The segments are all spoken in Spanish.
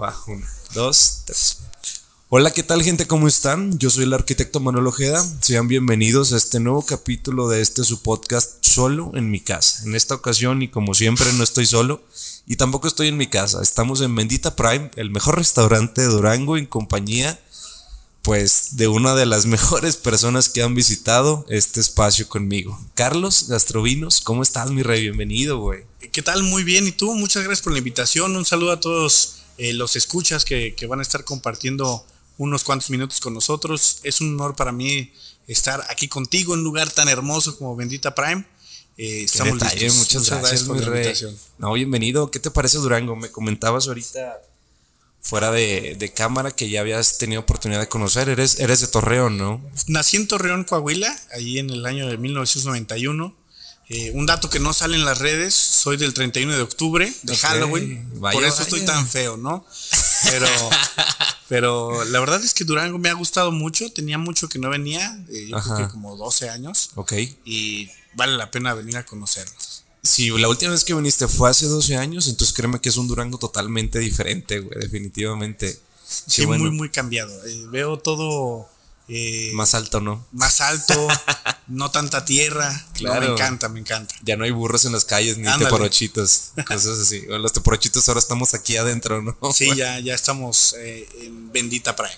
Va, uno, dos, tres. Hola, ¿qué tal gente? ¿Cómo están? Yo soy el arquitecto Manuel Ojeda. Sean bienvenidos a este nuevo capítulo de este su podcast solo en mi casa. En esta ocasión y como siempre no estoy solo y tampoco estoy en mi casa. Estamos en Bendita Prime, el mejor restaurante de Durango en compañía pues de una de las mejores personas que han visitado este espacio conmigo. Carlos Gastrovinos, ¿cómo estás mi rey? Bienvenido, güey. ¿Qué tal? Muy bien. ¿Y tú? Muchas gracias por la invitación. Un saludo a todos eh, los escuchas que, que van a estar compartiendo unos cuantos minutos con nosotros. Es un honor para mí estar aquí contigo en un lugar tan hermoso como Bendita Prime. Eh, estamos detalle, listos. Muchas, muchas gracias, por la invitación. No, bienvenido. ¿Qué te parece Durango? Me comentabas ahorita fuera de, de, cámara que ya habías tenido oportunidad de conocer. Eres, eres de Torreón, ¿no? Nací en Torreón, Coahuila, ahí en el año de 1991. Eh, un dato que no sale en las redes, soy del 31 de octubre, de Halloween, por eso estoy tan feo, ¿no? Pero, pero la verdad es que Durango me ha gustado mucho, tenía mucho que no venía, eh, yo creo que como 12 años. Ok. Y vale la pena venir a conocerlo. Si la última vez que viniste fue hace 12 años, entonces créeme que es un Durango totalmente diferente, güey, definitivamente. Sí, muy, muy cambiado. Eh, veo todo eh, más alto, ¿no? Más alto, no tanta tierra. Claro. me encanta, me encanta. Ya no hay burros en las calles ni teporochitos, cosas así. Los teporochitos ahora estamos aquí adentro, ¿no? Sí, ya, ya estamos eh, en Bendita Prime.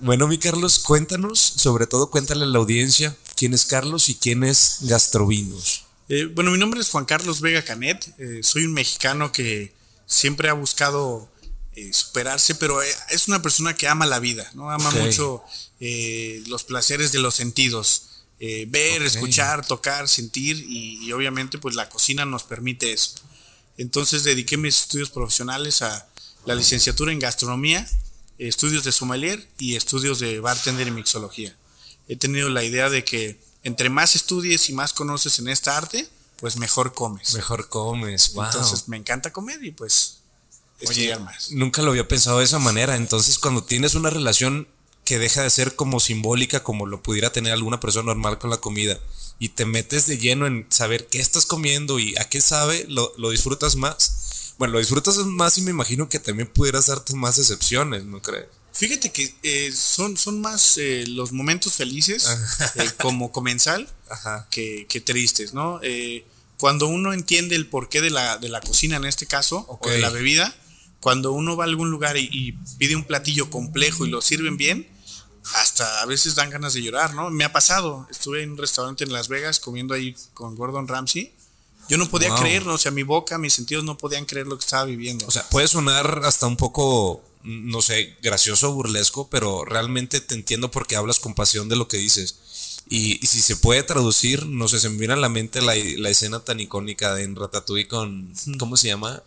Bueno, mi Carlos, cuéntanos, sobre todo cuéntale a la audiencia quién es Carlos y quién es Gastrovinos. Eh, bueno, mi nombre es Juan Carlos Vega Canet. soy un mexicano que siempre ha buscado superarse, pero es una persona que ama la vida, ¿no? Ama mucho eh, los placeres de los sentidos. Eh, ver, escuchar, tocar, sentir y, obviamente pues la cocina nos permite eso. Entonces dediqué mis estudios profesionales a la licenciatura en gastronomía, estudios de sommelier y estudios de bartender y mixología. He tenido la idea de que entre más estudies y más conoces en esta arte, pues mejor comes. Mejor comes, wow. Entonces me encanta comer y pues estudiar más. Nunca lo había pensado de esa manera. Entonces cuando tienes una relación que deja de ser como simbólica como lo pudiera tener alguna persona normal con la comida y te metes de lleno en saber qué estás comiendo y a qué sabe, lo, disfrutas más. Bueno, lo disfrutas más y me imagino que también pudieras darte más excepciones, ¿no crees? Fíjate que eh, son, son más eh, los momentos felices eh, como comensal Que, que, tristes, ¿no? cuando uno entiende el porqué de la, de la cocina en este caso, o de la bebida, cuando uno va a algún lugar y, pide un platillo complejo y lo sirven bien, hasta a veces dan ganas de llorar, ¿no? Me ha pasado, estuve en un restaurante en Las Vegas comiendo ahí con Gordon Ramsay. Yo no podía creerlo, o sea, mi boca, mis sentidos no podían creer lo que estaba viviendo. O sea, puede sonar hasta un poco, no sé, gracioso, burlesco, pero realmente te entiendo porque hablas con pasión de lo que dices. Y, si se puede traducir, no sé, se me viene a la mente la, escena tan icónica de en Ratatouille con, ¿cómo se llama?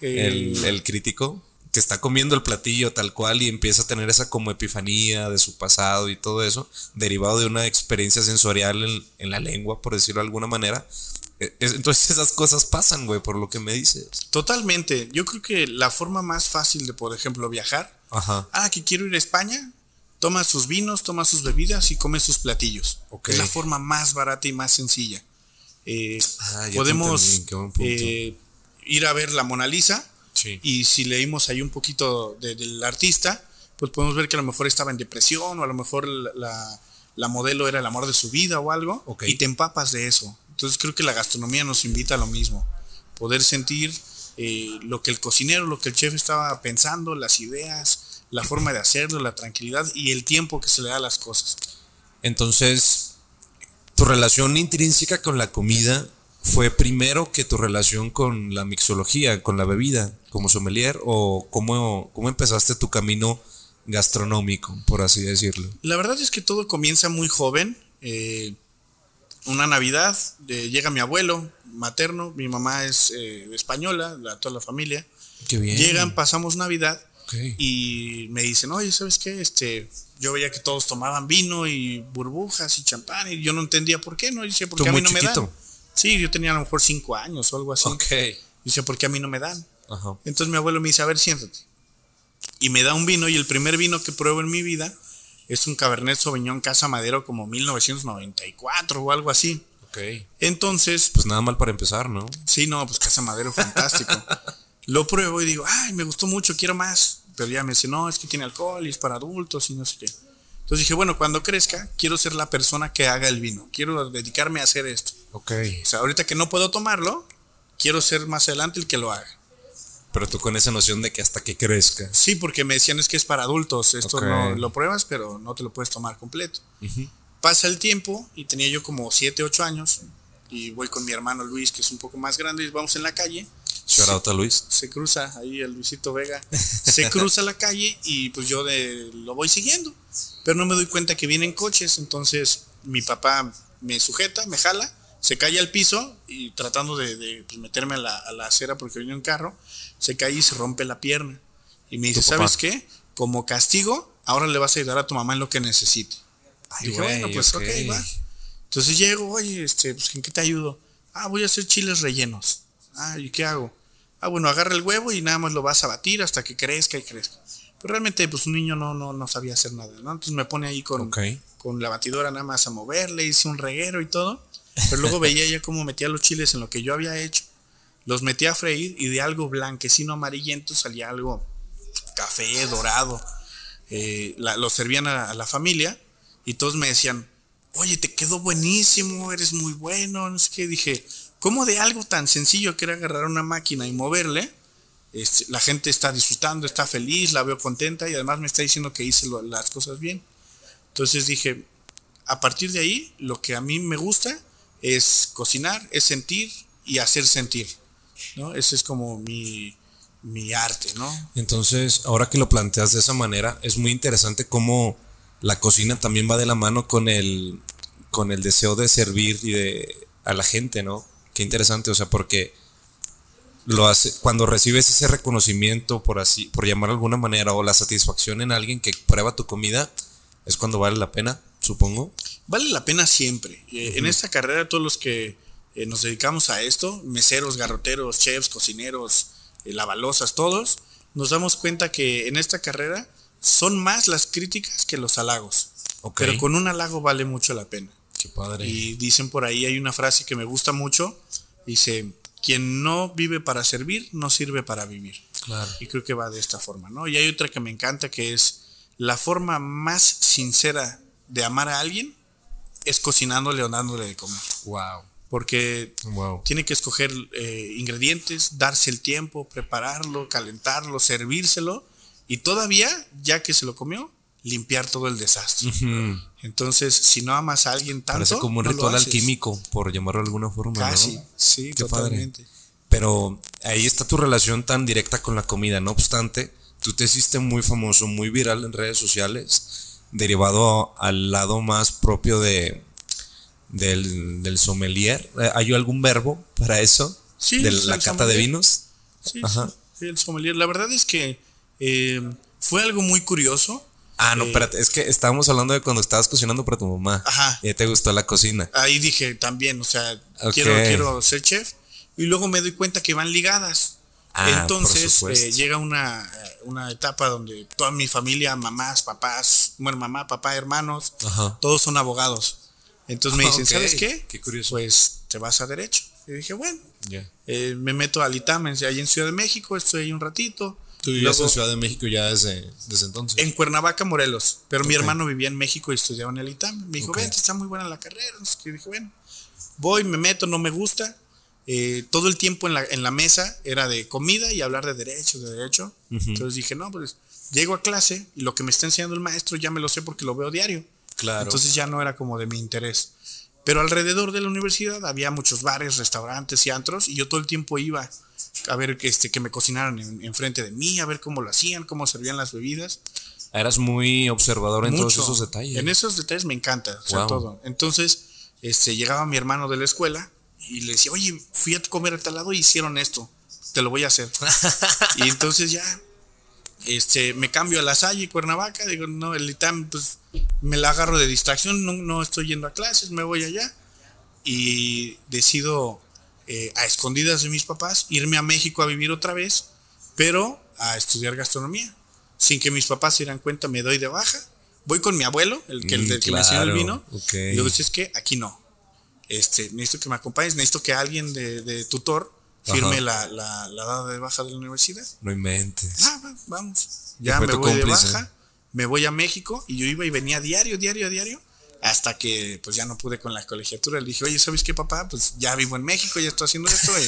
el, el crítico que está comiendo el platillo tal cual y empieza a tener esa como epifanía de su pasado y todo eso, derivado de una experiencia sensorial en, la lengua, por decirlo de alguna manera. E, entonces esas cosas pasan, güey, por lo que me dices. Totalmente. Yo creo que la forma más fácil de, por ejemplo, viajar. Ajá. Ah, que quiero ir a España. Toma sus vinos, toma sus bebidas y come sus platillos. Es la forma más barata y más sencilla. Eh, ah, podemos eh, ir a ver la Mona Lisa y si leímos ahí un poquito del artista, pues podemos ver que a lo mejor estaba en depresión o a lo mejor la, modelo era el amor de su vida o algo. Y te empapas de eso. Entonces creo que la gastronomía nos invita a lo mismo. Poder sentir eh, lo que el cocinero, lo que el chef estaba pensando, las ideas, la forma de hacerlo, la tranquilidad y el tiempo que se le da a las cosas. Entonces, tu relación intrínseca con la comida fue primero que tu relación con la mixología, con la bebida, como sommelier, o cómo, cómo empezaste tu camino gastronómico, por así decirlo? La verdad es que todo comienza muy joven. Eh, una Navidad, llega mi abuelo materno, mi mamá es eh, española, toda la familia. Qué bien. Llegan, pasamos Navidad y me dicen, oye, ¿sabes qué? Este, yo veía que todos tomaban vino y burbujas y champán y yo no entendía por qué, ¿no? dice, ¿por qué a mí no me dan? Sí, yo tenía a lo mejor cinco años o algo así. Ok. Dice, ¿por qué a mí no me dan? Entonces mi abuelo me dice, a ver, siéntate. Y me da un vino y el primer vino que pruebo en mi vida es un Cabernet Sauvignon Casa Madero como 1994 o algo así. Ok. Entonces... Pues nada mal para empezar, ¿no? Sí, no, pues Casa Madero fantástico. Lo pruebo y digo, ay, me gustó mucho, quiero más. pero ya me dice, no, es que tiene alcohol y es para adultos y no sé qué. Entonces dije, bueno, cuando crezca, quiero ser la persona que haga el vino, quiero dedicarme a hacer esto. Ok. O sea, ahorita que no puedo tomarlo, quiero ser más adelante el que lo haga. Pero tú con esa noción de que hasta que crezca. Sí, porque me decían es que es para adultos, esto no lo pruebas, pero no te lo puedes tomar completo. Pasa el tiempo y tenía yo como 7, 8 años y voy con mi hermano Luis, que es un poco más grande, y vamos en la calle. Shout Luis. Se cruza ahí el Luisito Vega. Se cruza la calle y pues yo de, lo voy siguiendo. Pero no me doy cuenta que vienen coches, entonces mi papá me sujeta, me jala, se cae al piso y tratando de, pues, meterme a la, a la acera porque viene un carro, se cae y se rompe la pierna. Y me dice, ¿sabes qué? Como castigo, ahora le vas a ayudar a tu mamá en lo que necesite. Ay, dije, bueno, pues ok, va. Entonces llego, oye, este, pues ¿en qué te ayudo? Ah, voy a hacer chiles rellenos. Ah, ¿y qué hago? Ah, bueno, agarra el huevo y nada más lo vas a batir hasta que crezca y crezca. Pero realmente, pues un niño no, no, no sabía hacer nada, ¿no? Entonces me pone ahí con, con la batidora nada más a moverle, hice un reguero y todo. Pero luego veía ya cómo metía los chiles en lo que yo había hecho los metí a freír y de algo blanquecino amarillento salía algo café, dorado. Eh, lo servían a, la familia y todos me decían, oye, te quedó buenísimo, eres muy bueno. No sé qué. Dije, ¿cómo de algo tan sencillo que era agarrar una máquina y moverle? Este, la gente está disfrutando, está feliz, la veo contenta y además me está diciendo que hice las cosas bien. Entonces dije, a partir de ahí, lo que a mí me gusta es cocinar, es sentir y hacer sentir. ¿no? Ese es como mi, arte, ¿no? Entonces, ahora que lo planteas de esa manera, es muy interesante cómo la cocina también va de la mano con el, con el deseo de servir y de, a la gente, ¿no? Qué interesante, o sea, porque lo hace, cuando recibes ese reconocimiento, por así, por llamar de alguna manera, o la satisfacción en alguien que prueba tu comida, es cuando vale la pena, supongo. Vale la pena siempre. Eh, en esta carrera, todos los que eh, nos dedicamos a esto, meseros, garroteros, chefs, cocineros, eh, lavalosas, todos, nos damos cuenta que en esta carrera son más las críticas que los halagos. Pero con un halago vale mucho la pena. Qué padre. Y dicen por ahí, hay una frase que me gusta mucho, dice, quien no vive para servir, no sirve para vivir. Claro. Y creo que va de esta forma, ¿no? Y hay otra que me encanta, que es la forma más sincera de amar a alguien es cocinándole o dándole de comer. Wow porque tiene que escoger eh, ingredientes, darse el tiempo, prepararlo, calentarlo, servírselo y todavía, ya que se lo comió, limpiar todo el desastre. Entonces, si no amas a alguien tanto, parece como un ritual alquímico, por llamarlo de alguna forma. Casi, sí, totalmente. Pero ahí está tu relación tan directa con la comida. No obstante, tú te hiciste muy famoso, muy viral en redes sociales, derivado al lado más propio de del, del sommelier. Eh, ¿Hay algún verbo para eso? Sí. De la cata de vinos. Sí, sí, el sommelier. La verdad es que eh, fue algo muy curioso. Ah, no, eh, espérate, es que estábamos hablando de cuando estabas cocinando para tu mamá. Ajá. Y te gustó la cocina. Ahí dije también, o sea, quiero, quiero ser chef. Y luego me doy cuenta que van ligadas. Ah, Entonces llega una, una, etapa donde toda mi familia, mamás, papás, bueno, mamá, papá, hermanos, todos son abogados. Entonces me dicen, ¿sabes qué? Qué curioso. Pues te vas a derecho. Y dije, bueno, eh, me meto al ITAM ahí en Ciudad de México, estoy ahí un ratito. ¿Tú vivías en Ciudad de México ya desde, desde entonces? En Cuernavaca, Morelos. Pero mi hermano vivía en México y estudiaba en el ITAM. Me dijo, vente, está muy buena la carrera. Y dije, bueno, voy, me meto, no me gusta. Eh, todo el tiempo en la, en la mesa era de comida y hablar de derecho, de derecho. Entonces dije, no, pues llego a clase y lo que me está enseñando el maestro ya me lo sé porque lo veo diario. Entonces ya no era como de mi interés. Pero alrededor de la universidad había muchos bares, restaurantes y antros y yo todo el tiempo iba a ver que, este, que me cocinaran enfrente de mí, a ver cómo lo hacían, cómo servían las bebidas. Eras muy observador en todos esos detalles. En esos detalles me encanta, todo. Entonces, este, llegaba mi hermano de la escuela y le decía, oye, fui a comer a tal lado y hicieron esto, te lo voy a hacer. y entonces ya este, me cambio a La Salle, Cuernavaca, digo, no, el ITAM, pues me la agarro de distracción, no, estoy yendo a clases, me voy allá y decido eh, a escondidas de mis papás irme a México a vivir otra vez, pero a estudiar gastronomía. Sin que mis papás se dieran cuenta, me doy de baja. Voy con mi abuelo, el que, el, que me enseñó el vino. Y digo, es que aquí no. Este, necesito que me acompañes, necesito que alguien de, de tutor firme la, la, la, dada de baja de la universidad. No inventes. Ah, vamos. Ya me voy de baja, me voy a México y yo iba y venía diario, diario, diario, hasta que pues ya no pude con la colegiatura. Le dije, oye, ¿sabes qué, papá? Pues ya vivo en México, ya estoy haciendo esto. Y,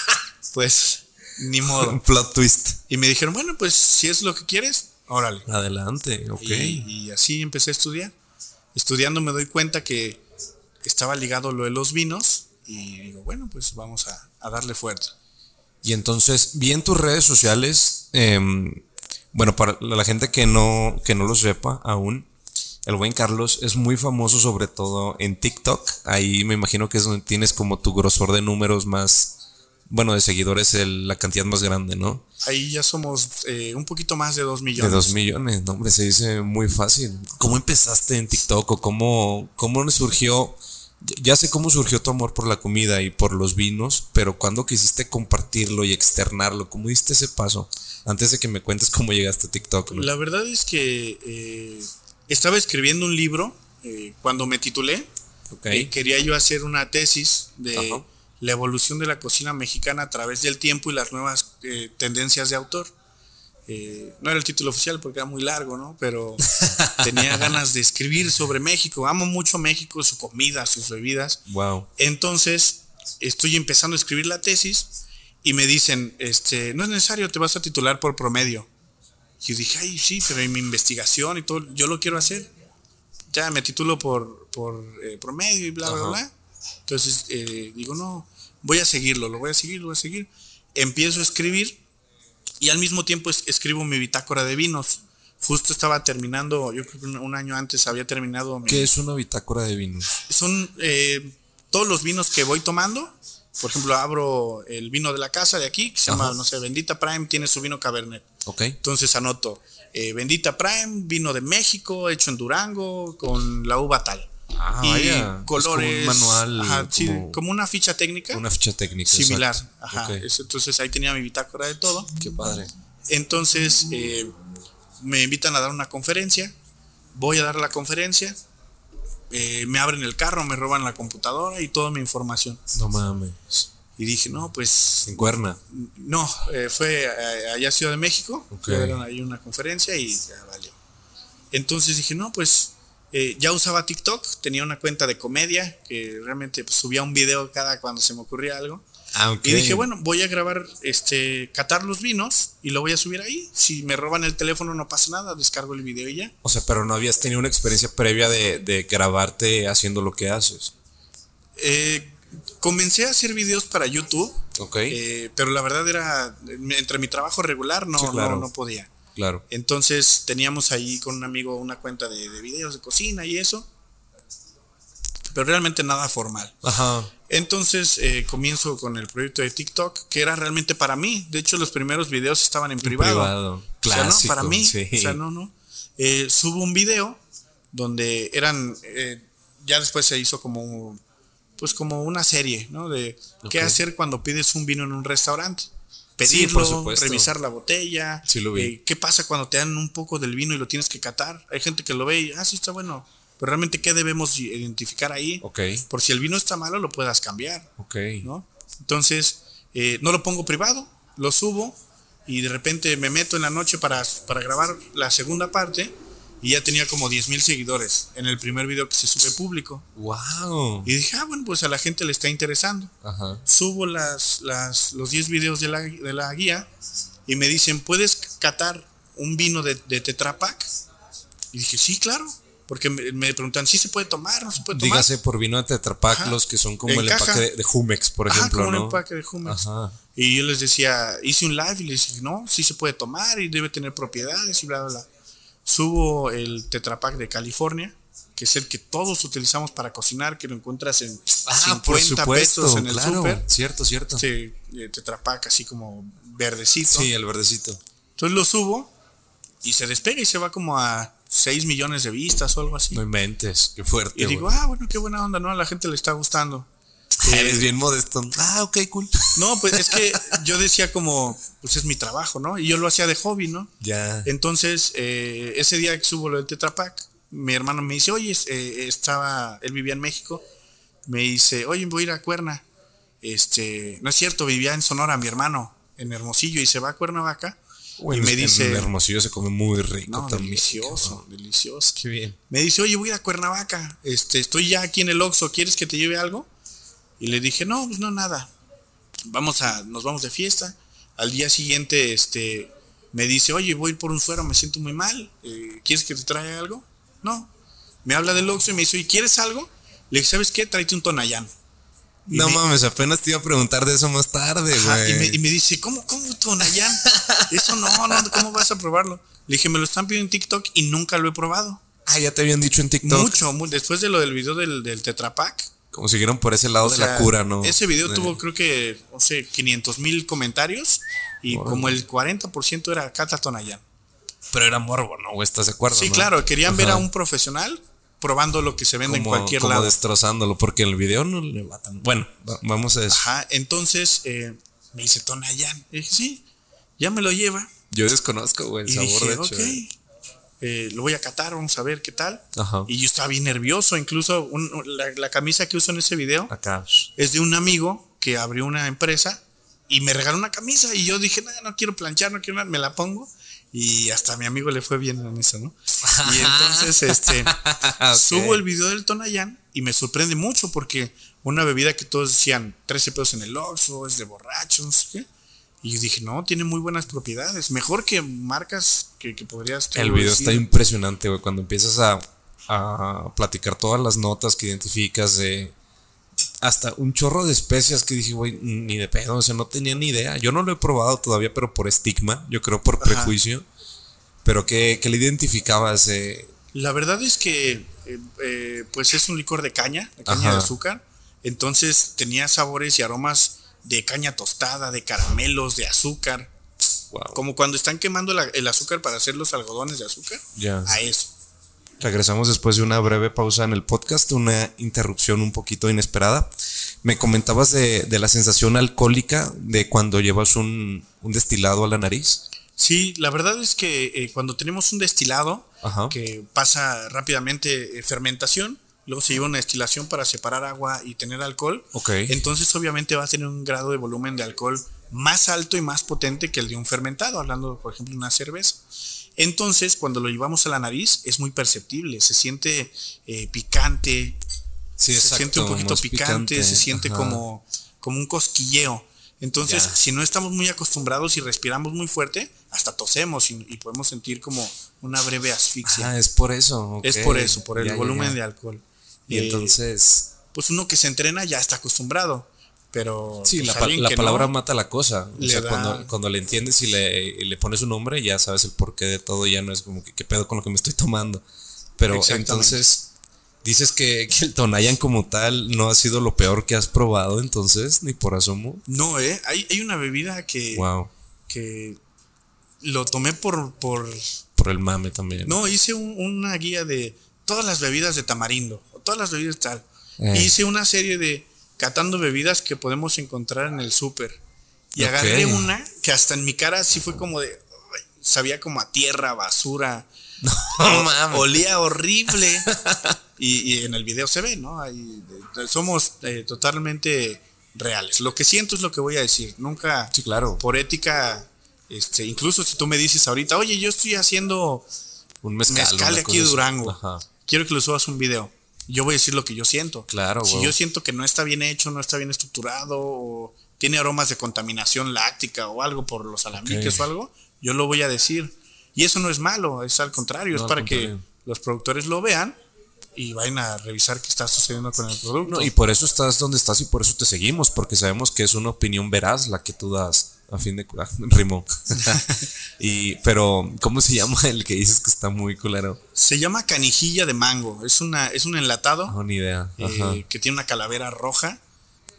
pues ni modo. Un plot twist. Y me dijeron, bueno, pues si es lo que quieres, órale. Adelante, ok. Y, así empecé a estudiar. Estudiando me doy cuenta que estaba ligado lo de los vinos y digo, bueno, pues vamos a, darle fuerte. Y entonces, vi en tus redes sociales, em, bueno, para la gente que no, que no lo sepa aún, el buen Carlos es muy famoso sobre todo en TikTok. Ahí me imagino que es donde tienes como tu grosor de números más bueno, de seguidores la cantidad más grande, ¿no? Ahí ya somos eh, un poquito más de dos millones. De dos millones, no, hombre, se dice muy fácil. ¿Cómo empezaste en TikTok o cómo, cómo surgió? Ya sé cómo surgió tu amor por la comida y por los vinos, pero ¿cuándo quisiste compartirlo y externarlo? ¿Cómo diste ese paso? Antes de que me cuentes cómo llegaste a TikTok. La verdad es que eh, estaba escribiendo un libro eh, cuando me titulé. Okay. quería yo hacer una tesis de la evolución de la cocina mexicana a través del tiempo y las nuevas eh, tendencias de autor. Eh, no era el título oficial porque era muy largo, ¿no? Pero tenía ganas de escribir sobre México. Amo mucho México, su comida, sus bebidas. Wow. Entonces, estoy empezando a escribir la tesis y me dicen, este, no es necesario, te vas a titular por promedio. Y yo dije, ay, sí, pero en mi investigación y todo, yo lo quiero hacer. Ya me titulo por, por eh, promedio y bla, bla, bla. Entonces eh, digo, no, voy a seguirlo, lo voy a seguir, lo voy a seguir. Empiezo a escribir y al mismo tiempo escribo mi bitácora de vinos. Justo estaba terminando, yo creo que un año antes había terminado. ¿Qué es una bitácora de vinos? Son eh, todos los vinos que voy tomando. Por ejemplo, abro el vino de la casa de aquí, que se llama, no sé, Bendita Prime, tiene su vino Cabernet. Ok. Entonces anoto, eh, Bendita Prime, vino de México, hecho en Durango, con la uva tal. Ah, y colores. Como manual. como, una ficha técnica. Una ficha técnica. Similar. Ajá. entonces ahí tenía mi bitácora de todo. Qué padre. Entonces eh, me invitan a dar una conferencia. Voy a dar la conferencia. Eh, me abren el carro, me roban la computadora y toda mi información. No mames. Y dije, no, pues. En Cuerna. No, eh, fue allá a Ciudad de México. Okay. ahí una conferencia y ya valió. Entonces dije, no, pues eh, ya usaba TikTok, tenía una cuenta de comedia que realmente pues, subía un video cada cuando se me ocurría algo. Ah, y dije, bueno, voy a grabar, este, catar los vinos y lo voy a subir ahí. Si me roban el teléfono no pasa nada, descargo el video y ya. O sea, pero no habías tenido una experiencia previa de, grabarte haciendo lo que haces. Eh, comencé a hacer videos para YouTube. Ok. Eh, pero la verdad era, entre mi trabajo regular no, no, no podía. Claro. Entonces teníamos ahí con un amigo una cuenta de, videos de cocina y eso. Pero realmente nada formal. Ajá. Entonces eh, comienzo con el proyecto de TikTok, que era realmente para mí. De hecho, los primeros videos estaban en, privado. privado. Clásico, o sea, ¿no? Para mí. O sea, no, no. Eh, subo un video donde eran. Eh, ya después se hizo como. Pues como una serie, ¿no? De qué hacer cuando pides un vino en un restaurante pedirlo, revisar la botella. Eh, ¿Qué pasa cuando te dan un poco del vino y lo tienes que catar? Hay gente que lo ve y, ah, sí está bueno. Pero realmente, ¿qué debemos identificar ahí? Por si el vino está malo, lo puedas cambiar. ¿no? Entonces, eh, no lo pongo privado, lo subo y de repente me meto en la noche para, para grabar la segunda parte y ya tenía como 10 mil seguidores en el primer video que se sube público. ¡Wow! Y dije, ah, bueno, pues a la gente le está interesando. Ajá. Subo las, las, los 10 videos de la, de la guía y me dicen, ¿puedes catar un vino de, de Tetra Pak? Y dije, sí, claro. Porque me, preguntan, ¿sí se puede tomar? ¿No se puede tomar? Dígase por vino de Tetra Pak, los que son como el empaque de, Jumex, por ejemplo. Como ¿no? empaque de Jumex. Ajá. Y yo les decía, hice un live y les dije, no, sí se puede tomar y debe tener propiedades y bla, bla, bla. Subo el Tetrapack de California, que es el que todos utilizamos para cocinar, que lo encuentras en 50 pesos en el super. Cierto, cierto. Sí, Tetrapack así como verdecito. Sí, el verdecito. Entonces lo subo y se despega y se va como a 6 millones de vistas o algo así. No inventes, qué fuerte. Y digo, ah, bueno, qué buena onda, ¿no? A la gente le está gustando. Eres bien modesto. Ah, ok, cool. No, pues es que yo decía como, pues es mi trabajo, ¿no? Y yo lo hacía de hobby, ¿no? Ya. Entonces, eh, ese día que subo lo del Tetra mi hermano me dice, oye, eh, estaba, él vivía en México, me dice, oye, voy a ir a Cuerna. este, no es cierto, vivía en Sonora mi hermano, en Hermosillo, y se va a Cuernavaca. y me dice. Hermosillo se come muy rico no, Delicioso, delicioso. Qué bien. Me dice, oye, voy a Cuernavaca, este, estoy ya aquí en el Oxxo, ¿quieres que te lleve algo? Y le dije, no, pues no, nada. Vamos a, nos vamos de fiesta. Al día siguiente, este, me dice, oye, voy por un suero, me siento muy mal. Eh, ¿Quieres que te traiga algo? No. Me habla del Oxxo y me dice, ¿y quieres algo? Le dije, ¿sabes qué? Tráete un Tonayán. no mames, apenas te iba a preguntar de eso más tarde, güey. Y me, dice, ¿cómo, cómo Tonayán? eso no, no, ¿cómo vas a probarlo? Le dije, me lo están pidiendo en TikTok y nunca lo he probado. Ah, ya te habían dicho en TikTok. Mucho, después de lo del video del, del Tetrapack. Como siguieron por ese lado de la cura, ¿no? Ese video tuvo, creo que, no sé, 500 mil comentarios y como el 40% era Cata Tonayán. Pero era morbo, ¿no? ¿Estás de acuerdo? Sí, claro, querían ver a un profesional probando lo que se vende en cualquier como lado. destrozándolo, porque el video no le va tan. Bueno, vamos a eso. Ajá, entonces eh, me dice Tonayán. Y dije, sí, ya me lo lleva. Yo desconozco, güey, el sabor de hecho. Eh. Eh, lo voy a catar, vamos a ver qué tal. Ajá. Y yo estaba bien nervioso, incluso la, camisa que uso en ese video Acá. es de un amigo que abrió una empresa y me regaló una camisa y yo dije, no, no quiero planchar, no quiero nada, me la pongo y hasta a mi amigo le fue bien en eso, ¿no? Y entonces, este, subo el video del Tonayán y me sorprende mucho porque una bebida que todos decían 13 pesos en el Oxxo, es de borrachos, no sé qué. Y dije, no, tiene muy buenas propiedades. Mejor que marcas que, que podrías. El video está impresionante, güey. Cuando empiezas a, a platicar todas las notas que identificas de hasta un chorro de especias que dije, güey, ni de pedo, o sea, no tenía ni idea. Yo no lo he probado todavía, pero por estigma, yo creo por prejuicio. Pero ¿qué, le identificabas? La verdad es que, eh, eh, pues es un licor de caña, de caña de azúcar. Entonces tenía sabores y aromas de caña tostada, de caramelos, de azúcar. Como cuando están quemando el azúcar para hacer los algodones de azúcar. Ya. A eso. Regresamos después de una breve pausa en el podcast, una interrupción un poquito inesperada. Me comentabas de, la sensación alcohólica de cuando llevas un, destilado a la nariz. Sí, la verdad es que eh, cuando tenemos un destilado que pasa rápidamente eh, fermentación, luego se lleva una destilación para separar agua y tener alcohol, entonces obviamente va a tener un grado de volumen de alcohol más alto y más potente que el de un fermentado, hablando por ejemplo de una cerveza. Entonces, cuando lo llevamos a la nariz, es muy perceptible, se siente eh, picante, se siente un poquito picante, se siente como, como un cosquilleo. Entonces, si no estamos muy acostumbrados y respiramos muy fuerte, hasta tosemos y, podemos sentir como una breve asfixia. Ah, es por eso. Es por eso, por el volumen de alcohol. Y entonces... Pues uno que se entrena ya está acostumbrado. Pero. Sí, pues, la, palabra mata la cosa. O sea, cuando, cuando, le entiendes y le, le, pones un nombre, ya sabes el porqué de todo, ya no es como que qué pedo con lo que me estoy tomando. Pero entonces, dices que, el Tonayan como tal no ha sido lo peor que has probado, entonces, ni por asomo. No, eh. Hay, hay una bebida que. Wow. Que lo tomé por. Por, por el mame también. No, hice una guía de todas las bebidas de tamarindo, todas las bebidas tal. Eh. Hice una serie de catando bebidas que podemos encontrar en el súper. Y agarré una que hasta en mi cara sí fue como de. Sabía como a tierra, basura. No, olía horrible. y, en el video se ve, ¿no? somos eh, totalmente reales. Lo que siento es lo que voy a decir. Nunca. Sí, claro. Por ética. Este, incluso si tú me dices ahorita, oye, yo estoy haciendo un mezcal, aquí de Durango. Quiero que lo subas un video yo voy a decir lo que yo siento. Claro. Si yo siento que no está bien hecho, no está bien estructurado, o tiene aromas de contaminación láctica o algo por los alambiques o algo, yo lo voy a decir. Y eso no es malo, es al contrario, es para que los productores lo vean y vayan a revisar qué está sucediendo con el producto. y por eso estás donde estás y por eso te seguimos, porque sabemos que es una opinión veraz la que tú das. A fin de curar, rimó. y, pero, ¿cómo se llama el que dices que está muy culero? Se llama canijilla de mango. Es una, es un enlatado. No, ni idea. Eh, que tiene una calavera roja.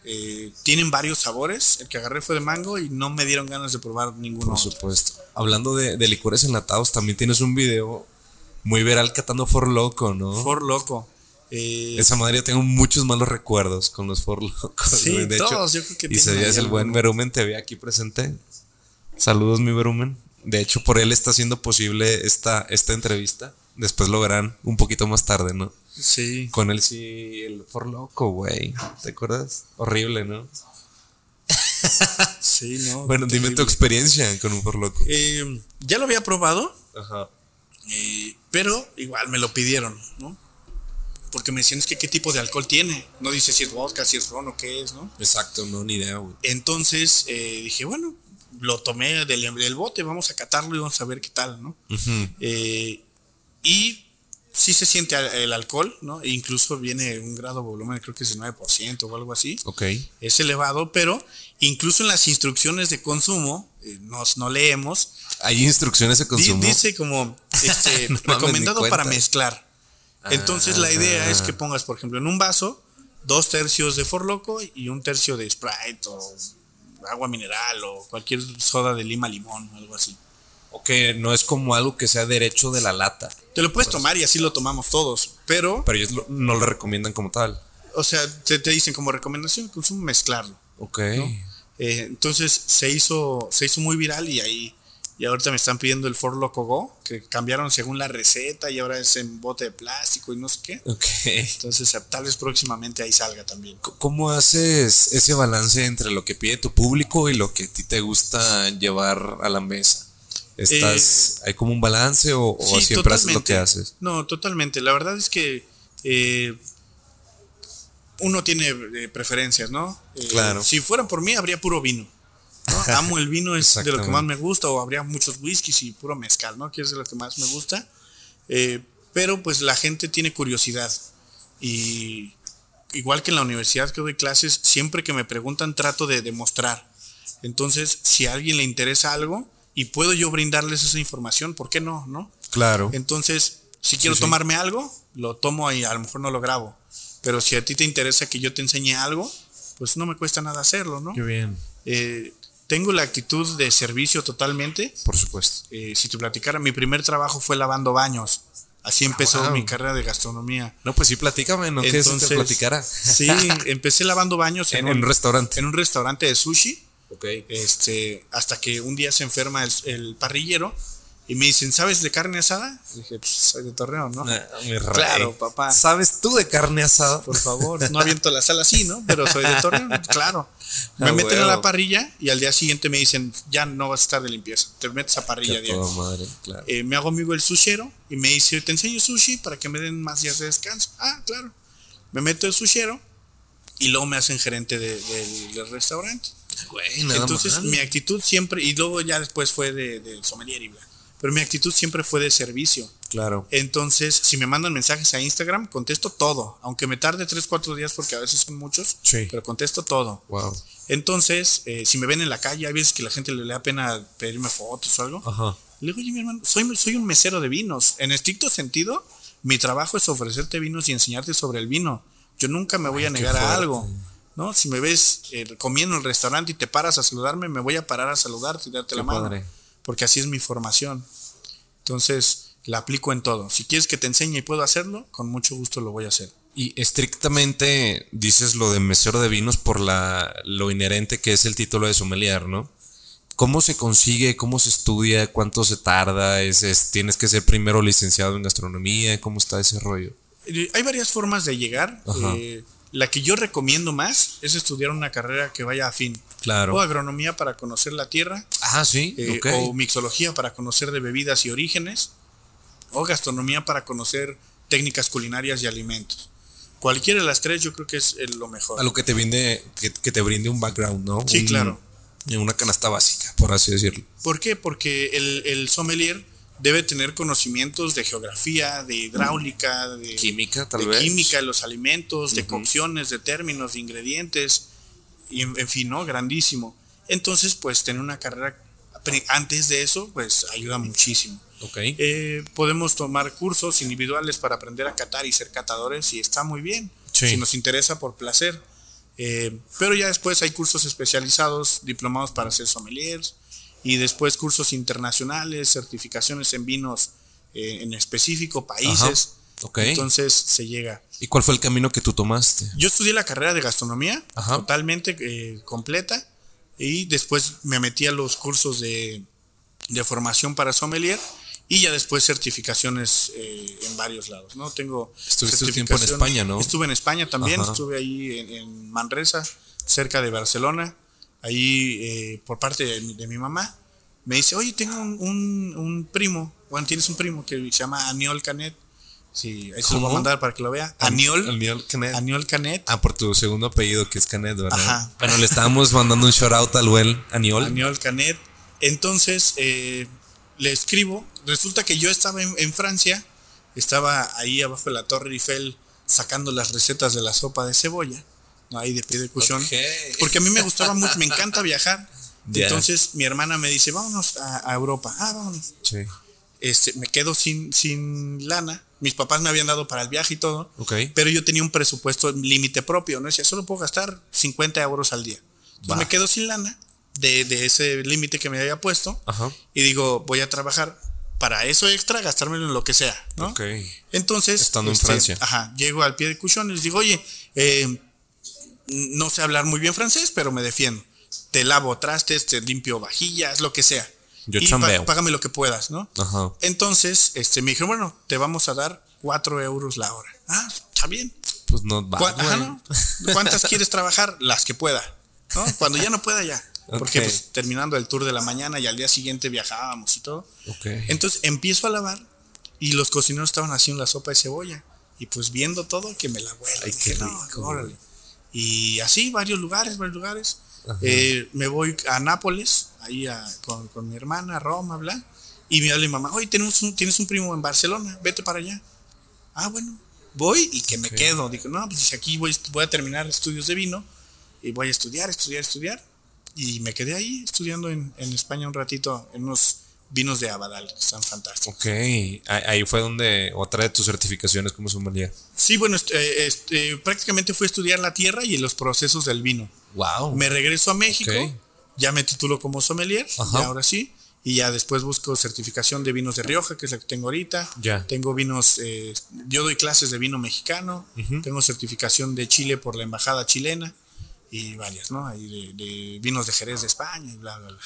Eh, tienen varios sabores. El que agarré fue de mango y no me dieron ganas de probar ninguno. Por supuesto. Hablando de, licores enlatados, también tienes un video muy veral catando For Loco, ¿no? For Loco. Eh, Esa madre yo tengo muchos malos recuerdos con los For Locos. Sí, de todos, yo creo que Y es el buen Verumen, te ve aquí presente. Saludos, mi Verumen. De hecho, por él está siendo posible esta, esta entrevista. Después lo verán un poquito más tarde, ¿no? Sí. Con él sí, el For Loco, güey. ¿Te acuerdas? Horrible, ¿no? sí, no. Bueno, dime tu experiencia con un forloco. Eh, ya lo había probado. Ajá. Eh, pero igual me lo pidieron, ¿no? Porque me decían, es que qué tipo de alcohol tiene. No dice si es vodka, si es ron o qué es, ¿no? Exacto, no, ni idea, güey. Entonces eh, dije, bueno, lo tomé del, del, bote, vamos a catarlo y vamos a ver qué tal, ¿no? Eh, y sí se siente el alcohol, ¿no? E incluso viene un grado volumen, creo que es el 9% o algo así. Ok. Es elevado, pero incluso en las instrucciones de consumo, eh, nos, no leemos. ¿Hay instrucciones de consumo? Dice como este, recomendado para mezclar. Entonces la idea es que ah. pongas, por ejemplo, en un vaso, dos tercios de Forloco y un tercio de Sprite o agua mineral o cualquier soda de lima limón, algo así. O que no es como algo que sea derecho de la lata. Te lo puedes pues. tomar y así lo tomamos todos, pero... Pero ellos no lo recomiendan como tal. O sea, te, dicen como recomendación que mezclarlo. Ok. Eh, entonces se hizo, se hizo muy viral y ahí y ahorita me están pidiendo el Ford Loco Go, que cambiaron según la receta y ahora es en bote de plástico y no sé qué. Entonces, tal vez próximamente ahí salga también. ¿Cómo haces ese balance entre lo que pide tu público y lo que a ti te gusta llevar a la mesa? ¿Estás, eh, ¿Hay como un balance o, siempre haces lo que haces? No, totalmente. La verdad es que eh, uno tiene eh, preferencias, ¿no? claro. Si fuera por mí, habría puro vino. Amo el vino, es de lo que más me gusta, o habría muchos whiskies y puro mezcal, ¿no? Que es de lo que más me gusta. Eh, pero pues la gente tiene curiosidad. Y igual que en la universidad que doy clases, siempre que me preguntan trato de demostrar. Entonces, si a alguien le interesa algo y puedo yo brindarles esa información, ¿por qué no? ¿No? Claro. Entonces, si quiero tomarme algo, lo tomo y a lo mejor no lo grabo. Pero si a ti te interesa que yo te enseñe algo, pues no me cuesta nada hacerlo, ¿no? Qué bien. Eh, tengo la actitud de servicio totalmente. Por supuesto. Eh, si te platicara, mi primer trabajo fue lavando baños. Así empezó mi carrera de gastronomía. No, pues sí, platícame, ¿no? que te platicara? Sí, empecé lavando baños en, un, restaurante. En un restaurante de sushi. Ok. Este, hasta que un día se enferma el parrillero y me dicen, ¿sabes de carne asada? dije, pues soy de Torreón, ¿no? claro, papá. ¿Sabes tú de carne asada? Por favor, no aviento la sala así, ¿no? Pero soy de Torreón, claro. Me ah, meten a la parrilla y al día siguiente me dicen, ya no vas a estar de limpieza, te metes a parrilla de madre, claro. Eh, me hago amigo el sushero y me dice, te enseño sushi para que me den más días de descanso. Ah, claro. Me meto el sushero y luego me hacen gerente del restaurante. Entonces mi actitud siempre, y luego ya después fue de, de sommelier y bla pero mi actitud siempre fue de servicio. Claro. Entonces, si me mandan mensajes a Instagram, contesto todo, aunque me tarde 3, 4 días porque a veces son muchos, sí. pero contesto todo. Wow. Entonces, eh, si me ven en la calle, hay veces que la gente le, da pena pedirme fotos o algo. Ajá. Le digo, oye, mi hermano, soy, soy un mesero de vinos. En estricto sentido, mi trabajo es ofrecerte vinos y enseñarte sobre el vino. Yo nunca me voy a negar a algo. ¿no? Si me ves eh, comiendo en el restaurante y te paras a saludarme, me voy a parar a saludarte y darte la mano porque así es mi formación. Entonces, la aplico en todo. Si quieres que te enseñe y puedo hacerlo, con mucho gusto lo voy a hacer. Y estrictamente dices lo de mesero de vinos por la, lo inherente que es el título de sommelier, ¿no? ¿Cómo se consigue? ¿Cómo se estudia? ¿Cuánto se tarda? ¿Es, tienes que ser primero licenciado en gastronomía? ¿Cómo está ese rollo? Eh, hay varias formas de llegar. Eh, la que yo recomiendo más es estudiar una carrera que vaya a fin. Claro. O agronomía para conocer la tierra. Ah, sí. Eh, o mixología para conocer de bebidas y orígenes. O gastronomía para conocer técnicas culinarias y alimentos. Cualquiera de las tres yo creo que es lo mejor. A lo que te brinde, que, te brinde un background, ¿no? Sí, claro. Una canasta básica, por así decirlo. ¿Por qué? Porque el, el sommelier debe tener conocimientos de geografía, de hidráulica, de química, tal de química de los alimentos, de cocciones, de términos, de ingredientes, y en, fin, ¿no? Grandísimo. Entonces, pues tener una carrera antes de eso, pues ayuda muchísimo. Okay. Eh, podemos tomar cursos individuales para aprender a catar y ser catadores y está muy bien, si nos interesa por placer. Eh, pero ya después hay cursos especializados, diplomados para ser sommeliers, y después cursos internacionales, certificaciones en vinos eh, en específico, países. Entonces se llega. ¿Y cuál fue el camino que tú tomaste? Yo estudié la carrera de gastronomía totalmente eh, completa y después me metí a los cursos de, de formación para sommelier y ya después certificaciones eh, en varios lados, ¿no? Tengo Estuviste tiempo en España, ¿no? Estuve en España también, estuve ahí en, en, Manresa, cerca de Barcelona, ahí eh, por parte de, mi mamá, me dice, oye, tengo un, un, primo, bueno, tienes un primo que se llama Aniol Canet. Sí, ahí se lo voy a mandar para que lo vea. Aniol. Aniol Canet. Aniol Canet. Ah, por tu segundo apellido que es Canet, ¿verdad? Ajá. Bueno, le estábamos mandando un shout out al buen Aniol. Aniol Canet. Entonces, eh, le escribo. Resulta que yo estaba en, Francia, estaba ahí abajo de la Torre Eiffel sacando las recetas de la sopa de cebolla. Ahí de pie de cuchón. Porque a mí me gustaba mucho, me encanta viajar. Entonces mi hermana me dice, vámonos a, Europa. Ah, vámonos. Sí. Este, me quedo sin, sin lana. Mis papás me habían dado para el viaje y todo. Pero yo tenía un presupuesto límite propio. No decía, solo puedo gastar 50 euros al día. Entonces me quedo sin lana de, ese límite que me había puesto. Y digo, voy a trabajar para eso extra, gastármelo en lo que sea. ¿no? Entonces. Estando en este, Francia. Ajá. Llego al pie de cuchón y les digo, oye, eh, no sé hablar muy bien francés, pero me defiendo te lavo trastes, te limpio vajillas, lo que sea. Yo y págame lo que puedas, ¿no? Ajá. Entonces, este, me dijeron, bueno, te vamos a dar cuatro euros la hora. Ah, está bien. Pues no va. ¿no? ¿Cuántas quieres trabajar? Las que pueda. ¿no? Cuando ya no pueda, ya. Porque pues, terminando el tour de la mañana y al día siguiente viajábamos y todo. Okay. Entonces empiezo a lavar y los cocineros estaban haciendo la sopa de cebolla. Y pues viendo todo, que me la vuelvo. Ay, qué rico. Y así, varios lugares, varios lugares. Eh, me voy a Nápoles, ahí con, mi hermana, a Roma, bla. Y me habla mi mamá, oye, tienes un, tienes un primo en Barcelona, vete para allá. Ah, bueno, voy y que me quedo. Digo, no, pues aquí voy, voy a terminar estudios de vino y voy a estudiar, estudiar, estudiar. Y me quedé ahí estudiando en, en España un ratito, en unos vinos de Abadal, que están fantásticos. Ok, ahí fue donde otra de tus certificaciones como sommelier. Sí, bueno, este, este, prácticamente fue estudiar la tierra y los procesos del vino. Wow. Me regreso a México, ya me titulo como sommelier, y ahora sí. Y ya después busco certificación de vinos de Rioja, que es la que tengo ahorita. Ya. Tengo vinos, eh, yo doy clases de vino mexicano. Tengo certificación de Chile por la embajada chilena y varias, ¿no? Ahí de, vinos de Jerez de España y bla, bla, bla.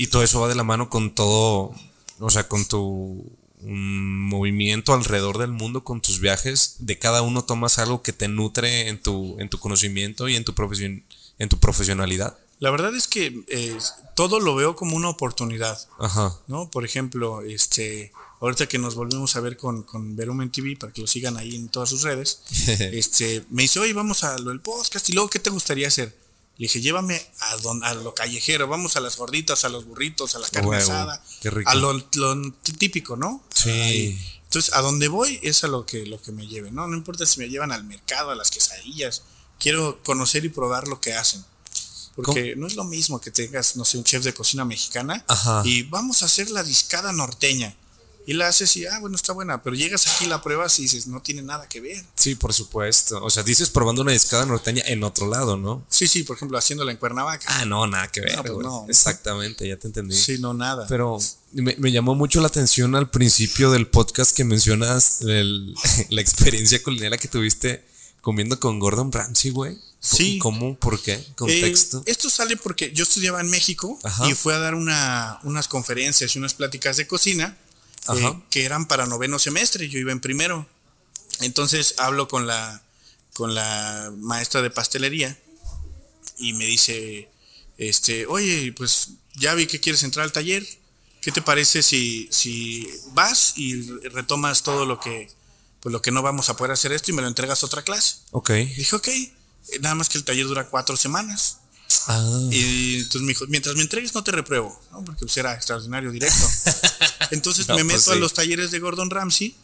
Y todo eso va de la mano con todo, o sea, con tu movimiento alrededor del mundo, con tus viajes. De cada uno tomas algo que te nutre en tu, en tu conocimiento y en tu profesión en tu profesionalidad? La verdad es que eh, todo lo veo como una oportunidad. Ajá. ¿No? Por ejemplo, este, ahorita que nos volvemos a ver con, con Verumen TV, para que lo sigan ahí en todas sus redes, este, me dice, oye, vamos a lo del podcast, y luego, ¿qué te gustaría hacer? Le dije, llévame a, don, a lo callejero, vamos a las gorditas, a los burritos, a la carne asada, a lo, típico, ¿no? Sí. Entonces, a donde voy es a lo que, lo que me lleven, ¿no? No importa si me llevan al mercado, a las quesadillas, quiero conocer y probar lo que hacen. Porque no es lo mismo que tengas, no sé, un chef de cocina mexicana y vamos a hacer la discada norteña. Y la haces y, ah, bueno, está buena, pero llegas aquí, la pruebas y dices, no tiene nada que ver. Sí, por supuesto. O sea, dices probando una discada norteña en otro lado, ¿no? Sí, sí, por ejemplo, haciéndola en Cuernavaca. Ah, no, nada que ver. Pues no, Exactamente, ya te entendí. Sí, no, nada. Pero me, llamó mucho la atención al principio del podcast que mencionas la experiencia culinaria que tuviste comiendo con Gordon Ramsay, güey. Sí. ¿Cómo? ¿Por qué? ¿Contexto? Eh, esto sale porque yo estudiaba en México y fui a dar una, unas conferencias y unas pláticas de cocina eh, que eran para noveno semestre. Yo iba en primero. Entonces hablo con la, con la maestra de pastelería y me dice, este, oye, pues ya vi que quieres entrar al taller. ¿Qué te parece si, si vas y retomas todo lo que, pues lo que no vamos a poder hacer esto y me lo entregas a otra clase. Ok. Dije, ok, nada más que el taller dura cuatro semanas. Ah. Y entonces me dijo, mientras me entregues no te repruebo, ¿no? porque pues era extraordinario directo. Entonces me pues meto a los talleres de Gordon Ramsay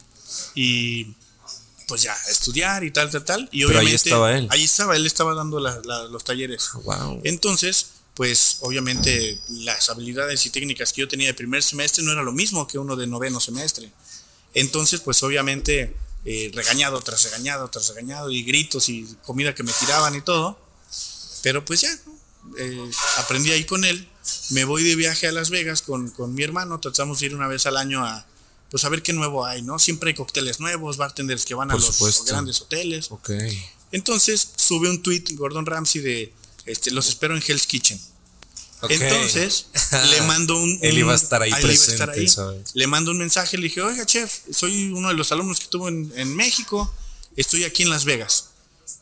y pues ya, estudiar y tal, tal, tal. Y obviamente. ahí estaba él. Ahí estaba, él estaba dando los talleres. Wow. Entonces, pues obviamente las habilidades y técnicas que yo tenía de primer semestre no era lo mismo que uno de noveno semestre. Entonces, pues obviamente eh, regañado tras regañado tras regañado y gritos y comida que me tiraban y todo. Pero pues ya, eh, aprendí ahí con él. Me voy de viaje a Las Vegas con, mi hermano. Tratamos de ir una vez al año a, pues a ver qué nuevo hay, ¿no? Siempre hay cócteles nuevos, bartenders que van a los, grandes hoteles. Ok. Entonces sube un tweet Gordon Ramsay de, este, los espero en Hell's Kitchen. Entonces, le mando un, Él iba a estar ahí presente, Le mando un mensaje, le dije, oiga, chef, soy uno de los alumnos que tuvo en, México, estoy aquí en Las Vegas.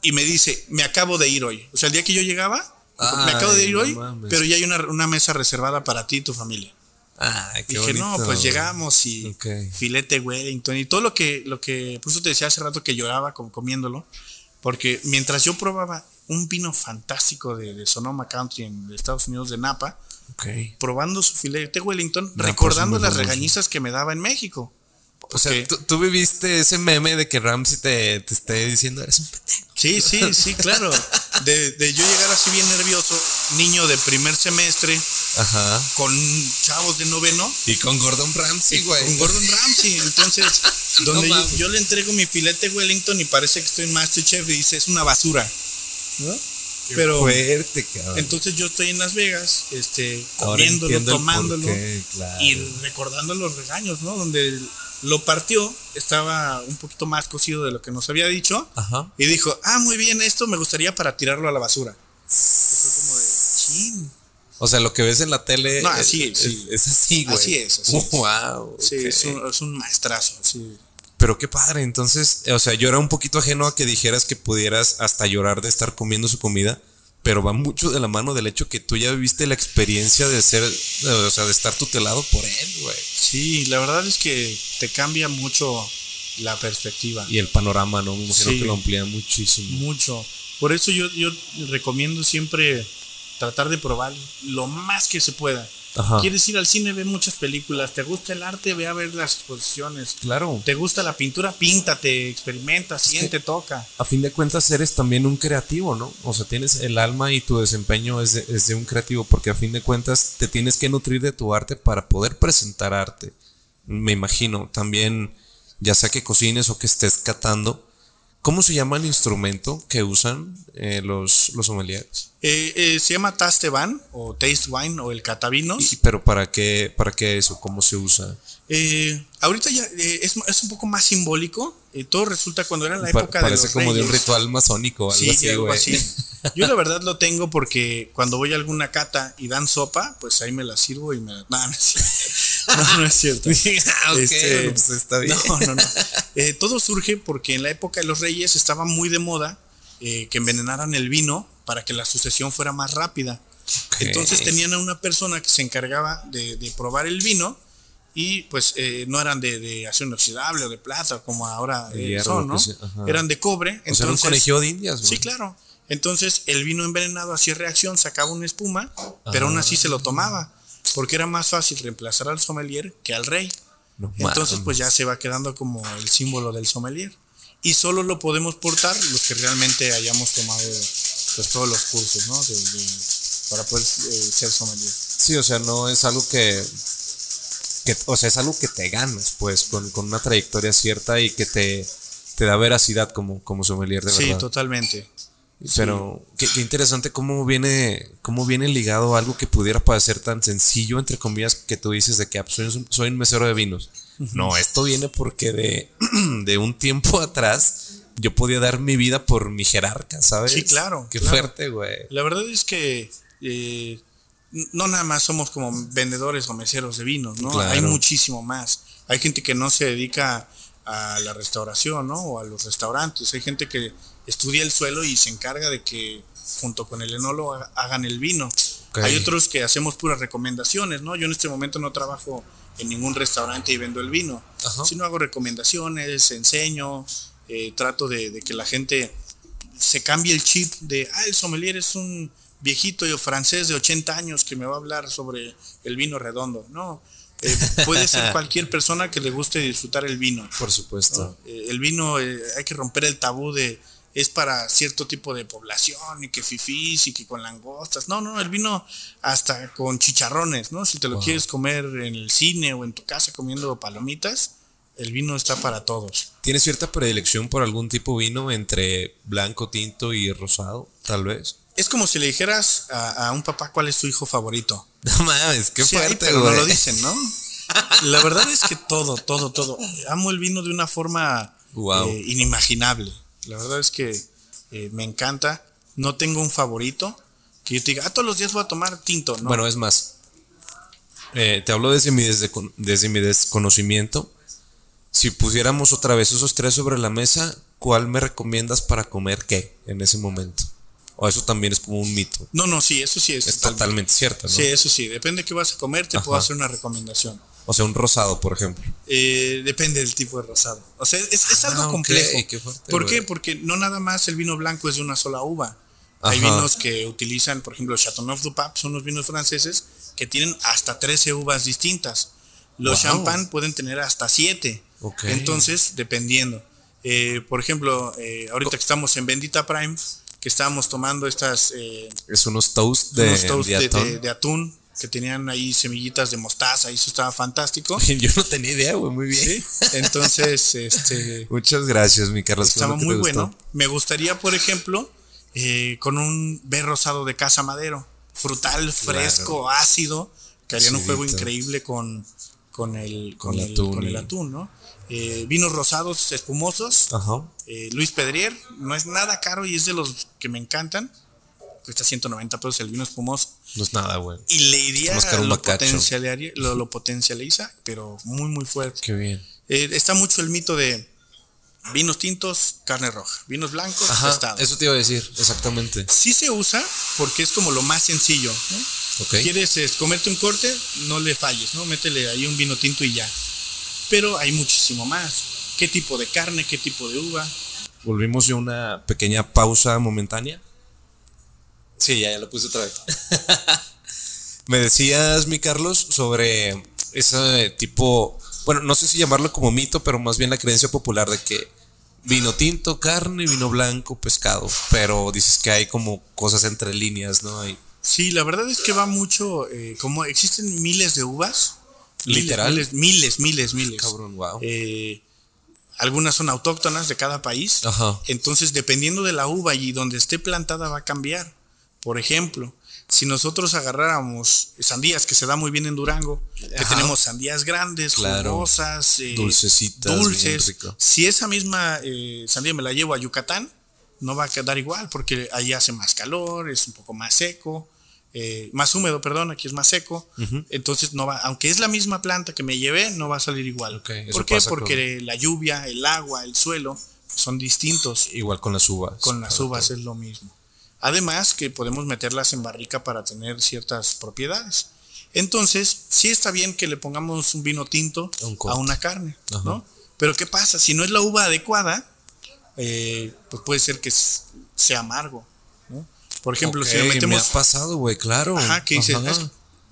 Y me dice, me acabo de ir hoy. O sea, el día que yo llegaba, me acabo de ir hoy, pero ya hay una, mesa reservada para ti y tu familia. Ah, qué Dije, no, pues llegamos y filete Wellington y todo lo que, lo que, por eso te decía hace rato que lloraba como comiéndolo, porque mientras yo probaba un vino fantástico de, Sonoma Country en Estados Unidos de Napa, probando su filete Wellington, recordando las regañizas que me daba en México. O sea, ¿tú, viviste ese meme de que Ramsey te, te esté diciendo, eres un Sí, sí, sí, claro. De, yo llegar así bien nervioso, niño de primer semestre, Ajá. con chavos de noveno. Y con Gordon Ramsay, güey. Con Gordon Ramsay. Entonces, donde yo, le entrego mi filete Wellington y parece que estoy en Masterchef y dice, es una basura. ¿No? Pero fuerte, cabrón. Entonces yo estoy en Las Vegas, este, comiéndolo, tomándolo y recordando los regaños, ¿no? Donde lo partió, estaba un poquito más cocido de lo que nos había dicho. Ajá. Y dijo, ah, muy bien, esto me gustaría para tirarlo a la basura. fue como de, chin. O sea, lo que ves en la tele no, así, es, es, así, güey. Así es, así Wow. Sí, es, un, es, un, maestrazo, sí. Pero qué padre, entonces, o sea, yo era un poquito ajeno a que dijeras que pudieras hasta llorar de estar comiendo su comida, pero va mucho de la mano del hecho que tú ya viviste la experiencia de ser, o sea, de estar tutelado por él, güey. Sí, la verdad es que te cambia mucho la perspectiva. Y el panorama, ¿no? Me que lo amplía muchísimo. Mucho. Por eso yo, yo recomiendo siempre tratar de probar lo más que se pueda. Quieres ir al cine, ve muchas películas. ¿Te gusta el arte? Ve a ver las exposiciones. Claro. ¿Te gusta la pintura? Píntate, experimenta, siente, toca. A fin de cuentas, eres también un creativo, ¿no? O sea, tienes el alma y tu desempeño es de, es de un creativo, porque a fin de cuentas te tienes que nutrir de tu arte para poder presentar arte. Me imagino. También, ya sea que cocines o que estés catando, ¿Cómo se llama el instrumento que usan eh, los, los sommeliers? Eh, eh, se llama Taste Van o Taste Wine o el catavino. ¿Pero para qué, para qué eso? ¿Cómo se usa? ahorita ya es, es, un poco más simbólico. todo resulta cuando era la época de los como de un ritual masónico algo así, algo así. Yo la verdad lo tengo porque cuando voy a alguna cata y dan sopa, pues ahí me la sirvo y me... No, no no, no es cierto. Ah, este, pues está bien. No, no, no. Eh, todo surge porque en la época de los reyes estaba muy de moda eh, que envenenaran el vino para que la sucesión fuera más rápida. Entonces tenían a una persona que se encargaba de, probar el vino y pues eh, no eran de, de, acero inoxidable o de plata como ahora son, ¿no? eran de cobre. Entonces, un conejillo de indias. Sí, claro. Entonces el vino envenenado hacía reacción, sacaba una espuma, pero aún así se lo tomaba porque era más fácil reemplazar al sommelier que al rey. Entonces, pues ya se va quedando como el símbolo del sommelier. Y solo lo podemos portar los que realmente hayamos tomado pues todos los cursos, ¿no? para poder eh, ser sommelier. Sí, o sea, no es algo que, o sea, es algo que te ganas, pues, con, una trayectoria cierta y que te, te da veracidad como, como sommelier de verdad. Sí, totalmente. Pero qué, interesante cómo viene, cómo viene ligado algo que pudiera parecer tan sencillo, entre comillas, que tú dices de que ah, soy, un, mesero de vinos. No, esto viene porque de, de, un tiempo atrás yo podía dar mi vida por mi jerarca, ¿sabes? Sí, claro. Qué fuerte, güey. La verdad es que eh, no nada más somos como vendedores o meseros de vinos, ¿no? Hay muchísimo más. Hay gente que no se dedica a la restauración, ¿no? O a los restaurantes. Hay gente que estudia el suelo y se encarga de que junto con el enólogo hagan el vino. Hay otros que hacemos puras recomendaciones, ¿no? Yo en este momento no trabajo en ningún restaurante y vendo el vino, sino hago recomendaciones, enseño, eh, trato de, que la gente se cambie el chip de, ah, el sommelier es un viejito francés de 80 años que me va a hablar sobre el vino redondo. No, eh, puede ser cualquier persona que le guste disfrutar el vino. Por supuesto. Eh, el vino, hay que romper el tabú de es para cierto tipo de población y que fifís y que con langostas. No, no, el vino hasta con chicharrones, ¿no? Si te lo quieres comer en el cine o en tu casa comiendo palomitas, el vino está para todos. ¿Tienes cierta predilección por algún tipo de vino entre blanco, tinto y rosado, tal vez? Es como si le dijeras a, un papá cuál es su hijo favorito. No mames, qué fuerte, pero no lo dicen, ¿no? La verdad es que todo, todo, todo. Amo el vino de una forma eh, inimaginable. La verdad es que eh, me encanta. No tengo un favorito que yo te diga, ah, todos los días voy a tomar tinto. ¿no? Bueno, es más. Eh, te hablo desde mi, desde, mi desconocimiento. Si pusiéramos otra vez esos tres sobre la mesa, ¿cuál me recomiendas para comer qué en ese momento? ¿O eso también es como un mito? No, no, sí, eso sí es. Es totalmente cierto, ¿no? Sí, eso sí. Depende de qué vas a comer, te puedo hacer una recomendación. O sea, un rosado, por ejemplo. Eh, depende del tipo de rosado. O sea, es, algo ah, complejo. ¿Por qué? Porque no nada más el vino blanco es de una sola uva. Hay vinos que utilizan, por ejemplo, Chateauneuf du Pape, son unos vinos franceses que tienen hasta 13 uvas distintas. Los champán pueden tener hasta 7. Entonces, dependiendo. Eh, por ejemplo, eh, ahorita que estamos en Bendita Prime, que estábamos tomando estas... Eh, es unos toast de, de, atún. Que tenían ahí semillitas de mostaza y eso estaba fantástico. Yo no tenía idea, güey, muy bien. Entonces, este... Muchas gracias, mi Carlos. Estaba muy bueno. Me gustaría, por ejemplo, con un B rosado de Casa Madero, frutal, fresco, ácido, que harían un juego increíble con, con, el, con, el, con el atún, ¿no? Eh, vinos rosados espumosos. Eh, Luis Pedrier, no es nada caro y es de los que me encantan. Cuesta 190 pesos el vino espumoso. No es nada, güey. Y le iría lo, lo, lo, potencializa, pero muy, muy fuerte. Qué bien. Eh, está mucho el mito de vinos tintos, carne roja. Vinos blancos, Ajá, Eso te iba a decir, exactamente. Sí se usa porque es como lo más sencillo. ¿Quieres comerte un corte? No le falles, ¿no? Métele ahí un vino tinto y ya pero hay muchísimo más. ¿Qué tipo de carne? ¿Qué tipo de uva? Volvimos de una pequeña pausa momentánea. Sí, ya, ya lo puse otra vez. Me decías, mi Carlos, sobre ese tipo, bueno, no sé si llamarlo como mito, pero más bien la creencia popular de que vino tinto, carne, vino blanco, pescado, pero dices que hay como cosas entre líneas, ¿no? Hay... Sí, la verdad es que va mucho, eh, como existen miles de uvas, Literal. Miles, miles, miles. Cabrón, wow. Eh, algunas son autóctonas de cada país. Ajá. Entonces, dependiendo de la uva y donde esté plantada, va a cambiar. Por ejemplo, si nosotros agarráramos sandías, que se da muy bien en Durango, que tenemos sandías grandes, jugosas, eh, dulcecitas, dulces. Si esa misma eh, sandía me la llevo a Yucatán, no va a quedar igual, porque ahí hace más calor, es un poco más seco. Eh, más húmedo, perdón, aquí es más seco. Entonces no va, aunque es la misma planta que me llevé, no va a salir igual. ¿Por qué? Porque la lluvia, el agua, el suelo son distintos. Igual con las uvas. Con las uvas es lo mismo. Además que podemos meterlas en barrica para tener ciertas propiedades. Entonces, sí está bien que le pongamos un vino tinto a una carne, ¿no? Pero ¿qué pasa? Si no es la uva adecuada, eh, pues puede ser que sea amargo. Por ejemplo, si le metemos. Me ha pasado, güey, claro. Ajá, que dices,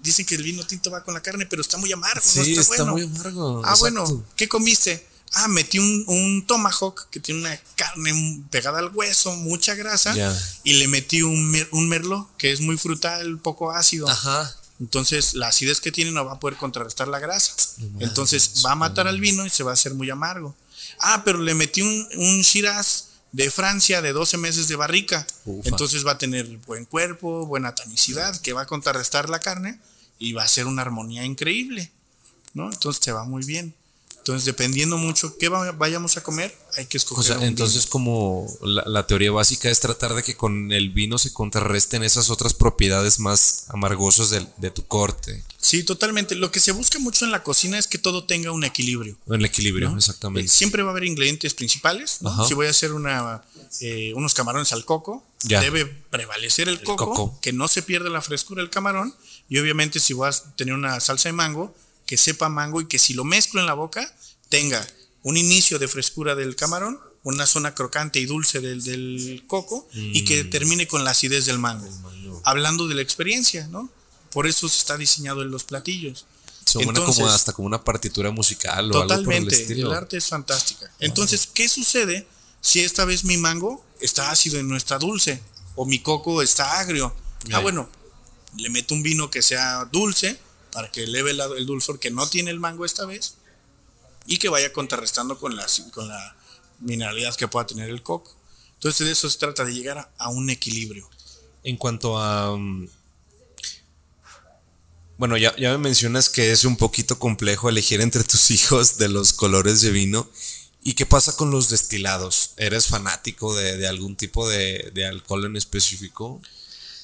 dicen que el vino tinto va con la carne, pero está muy amargo, sí, no está, está muy amargo. Ah, bueno, ¿qué comiste? Ah, metí un, un, tomahawk que tiene una carne pegada al hueso, mucha grasa, y le metí un, un merlot que es muy frutal, poco ácido. Ajá. Entonces, la acidez que tiene no va a poder contrarrestar la grasa. Entonces, va a matar al vino y se va a hacer muy amargo. Ah, pero le metí un, un shiraz de Francia de 12 meses de barrica. Entonces va a tener buen cuerpo, buena tanicidad, que va a contrarrestar la carne y va a ser una armonía increíble. ¿no? Entonces te va muy bien. Entonces, dependiendo mucho qué vayamos a comer, hay que escoger. O sea, entonces, como la, teoría básica es tratar de que con el vino se contrarresten esas otras propiedades más amargosas de, tu corte. Sí, totalmente. Lo que se busca mucho en la cocina es que todo tenga un equilibrio. Un equilibrio, exactamente. Eh, siempre va a haber ingredientes principales. Si voy a hacer una, eh, unos camarones al coco, debe prevalecer el, coco, que no se pierda la frescura del camarón. Y obviamente, si voy a tener una salsa de mango, que sepa mango y que si lo mezclo en la boca tenga un inicio de frescura del camarón, una zona crocante y dulce del, coco y que mm. termine con la acidez del mango. Hablando de la experiencia, ¿no? Por eso se está diseñado en los platillos. Suena como hasta como una partitura musical o totalmente, algo por el estilo. El arte es fantástica. Entonces, ¿qué sucede si esta vez mi mango está ácido y no está dulce? O mi coco está agrio. Ah, bueno, le meto un vino que sea dulce para que eleve el, dulzor que no tiene el mango esta vez y que vaya contrarrestando con la, con la mineralidad que pueda tener el coco. Entonces de eso se trata, de llegar a, un equilibrio. En cuanto a... Mm, bueno, ya, ya me mencionas que es un poquito complejo elegir entre tus hijos de los colores de vino. ¿Y qué pasa con los destilados? ¿Eres fanático de, algún tipo de, de, alcohol en específico?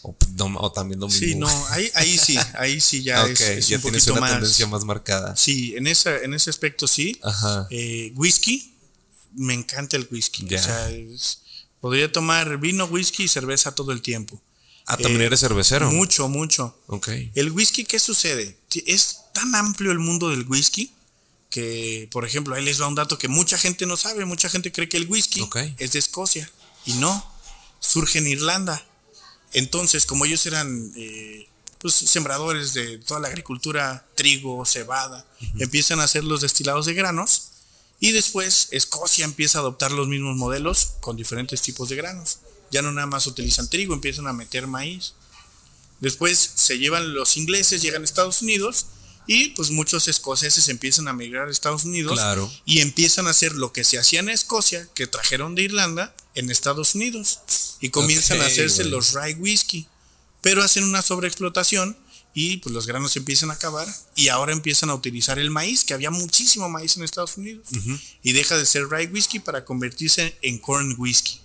O, también domingo. Sí, no, ahí, ahí sí, ahí sí ya es, ya tienes una tendencia más marcada. Sí, en, esa, en ese aspecto sí. Ajá. Eh, whisky, me encanta el whisky. O sea, Podría tomar vino, whisky y cerveza todo el tiempo. Ah, también eh, eres cervecero. Mucho, mucho. Ok. El whisky, ¿qué sucede? Es tan amplio el mundo del whisky que, por ejemplo, ahí les va un dato que mucha gente no sabe. Mucha gente cree que el whisky es de Escocia. Y no, surge en Irlanda. Entonces, como ellos eran eh, pues, sembradores de toda la agricultura, trigo, cebada, empiezan a hacer los destilados de granos y después Escocia empieza a adoptar los mismos modelos con diferentes tipos de granos. Ya no nada más utilizan trigo, empiezan a meter maíz. Después se llevan los ingleses, llegan a Estados Unidos y pues muchos escoceses empiezan a migrar a Estados Unidos y empiezan a hacer lo que se hacía en Escocia, que trajeron de Irlanda, en Estados Unidos. Y comienzan a hacerse los rye whisky. Pero hacen una sobreexplotación y pues los granos empiezan a acabar y ahora empiezan a utilizar el maíz, que había muchísimo maíz en Estados Unidos, y deja de ser rye whisky para convertirse en corn whisky.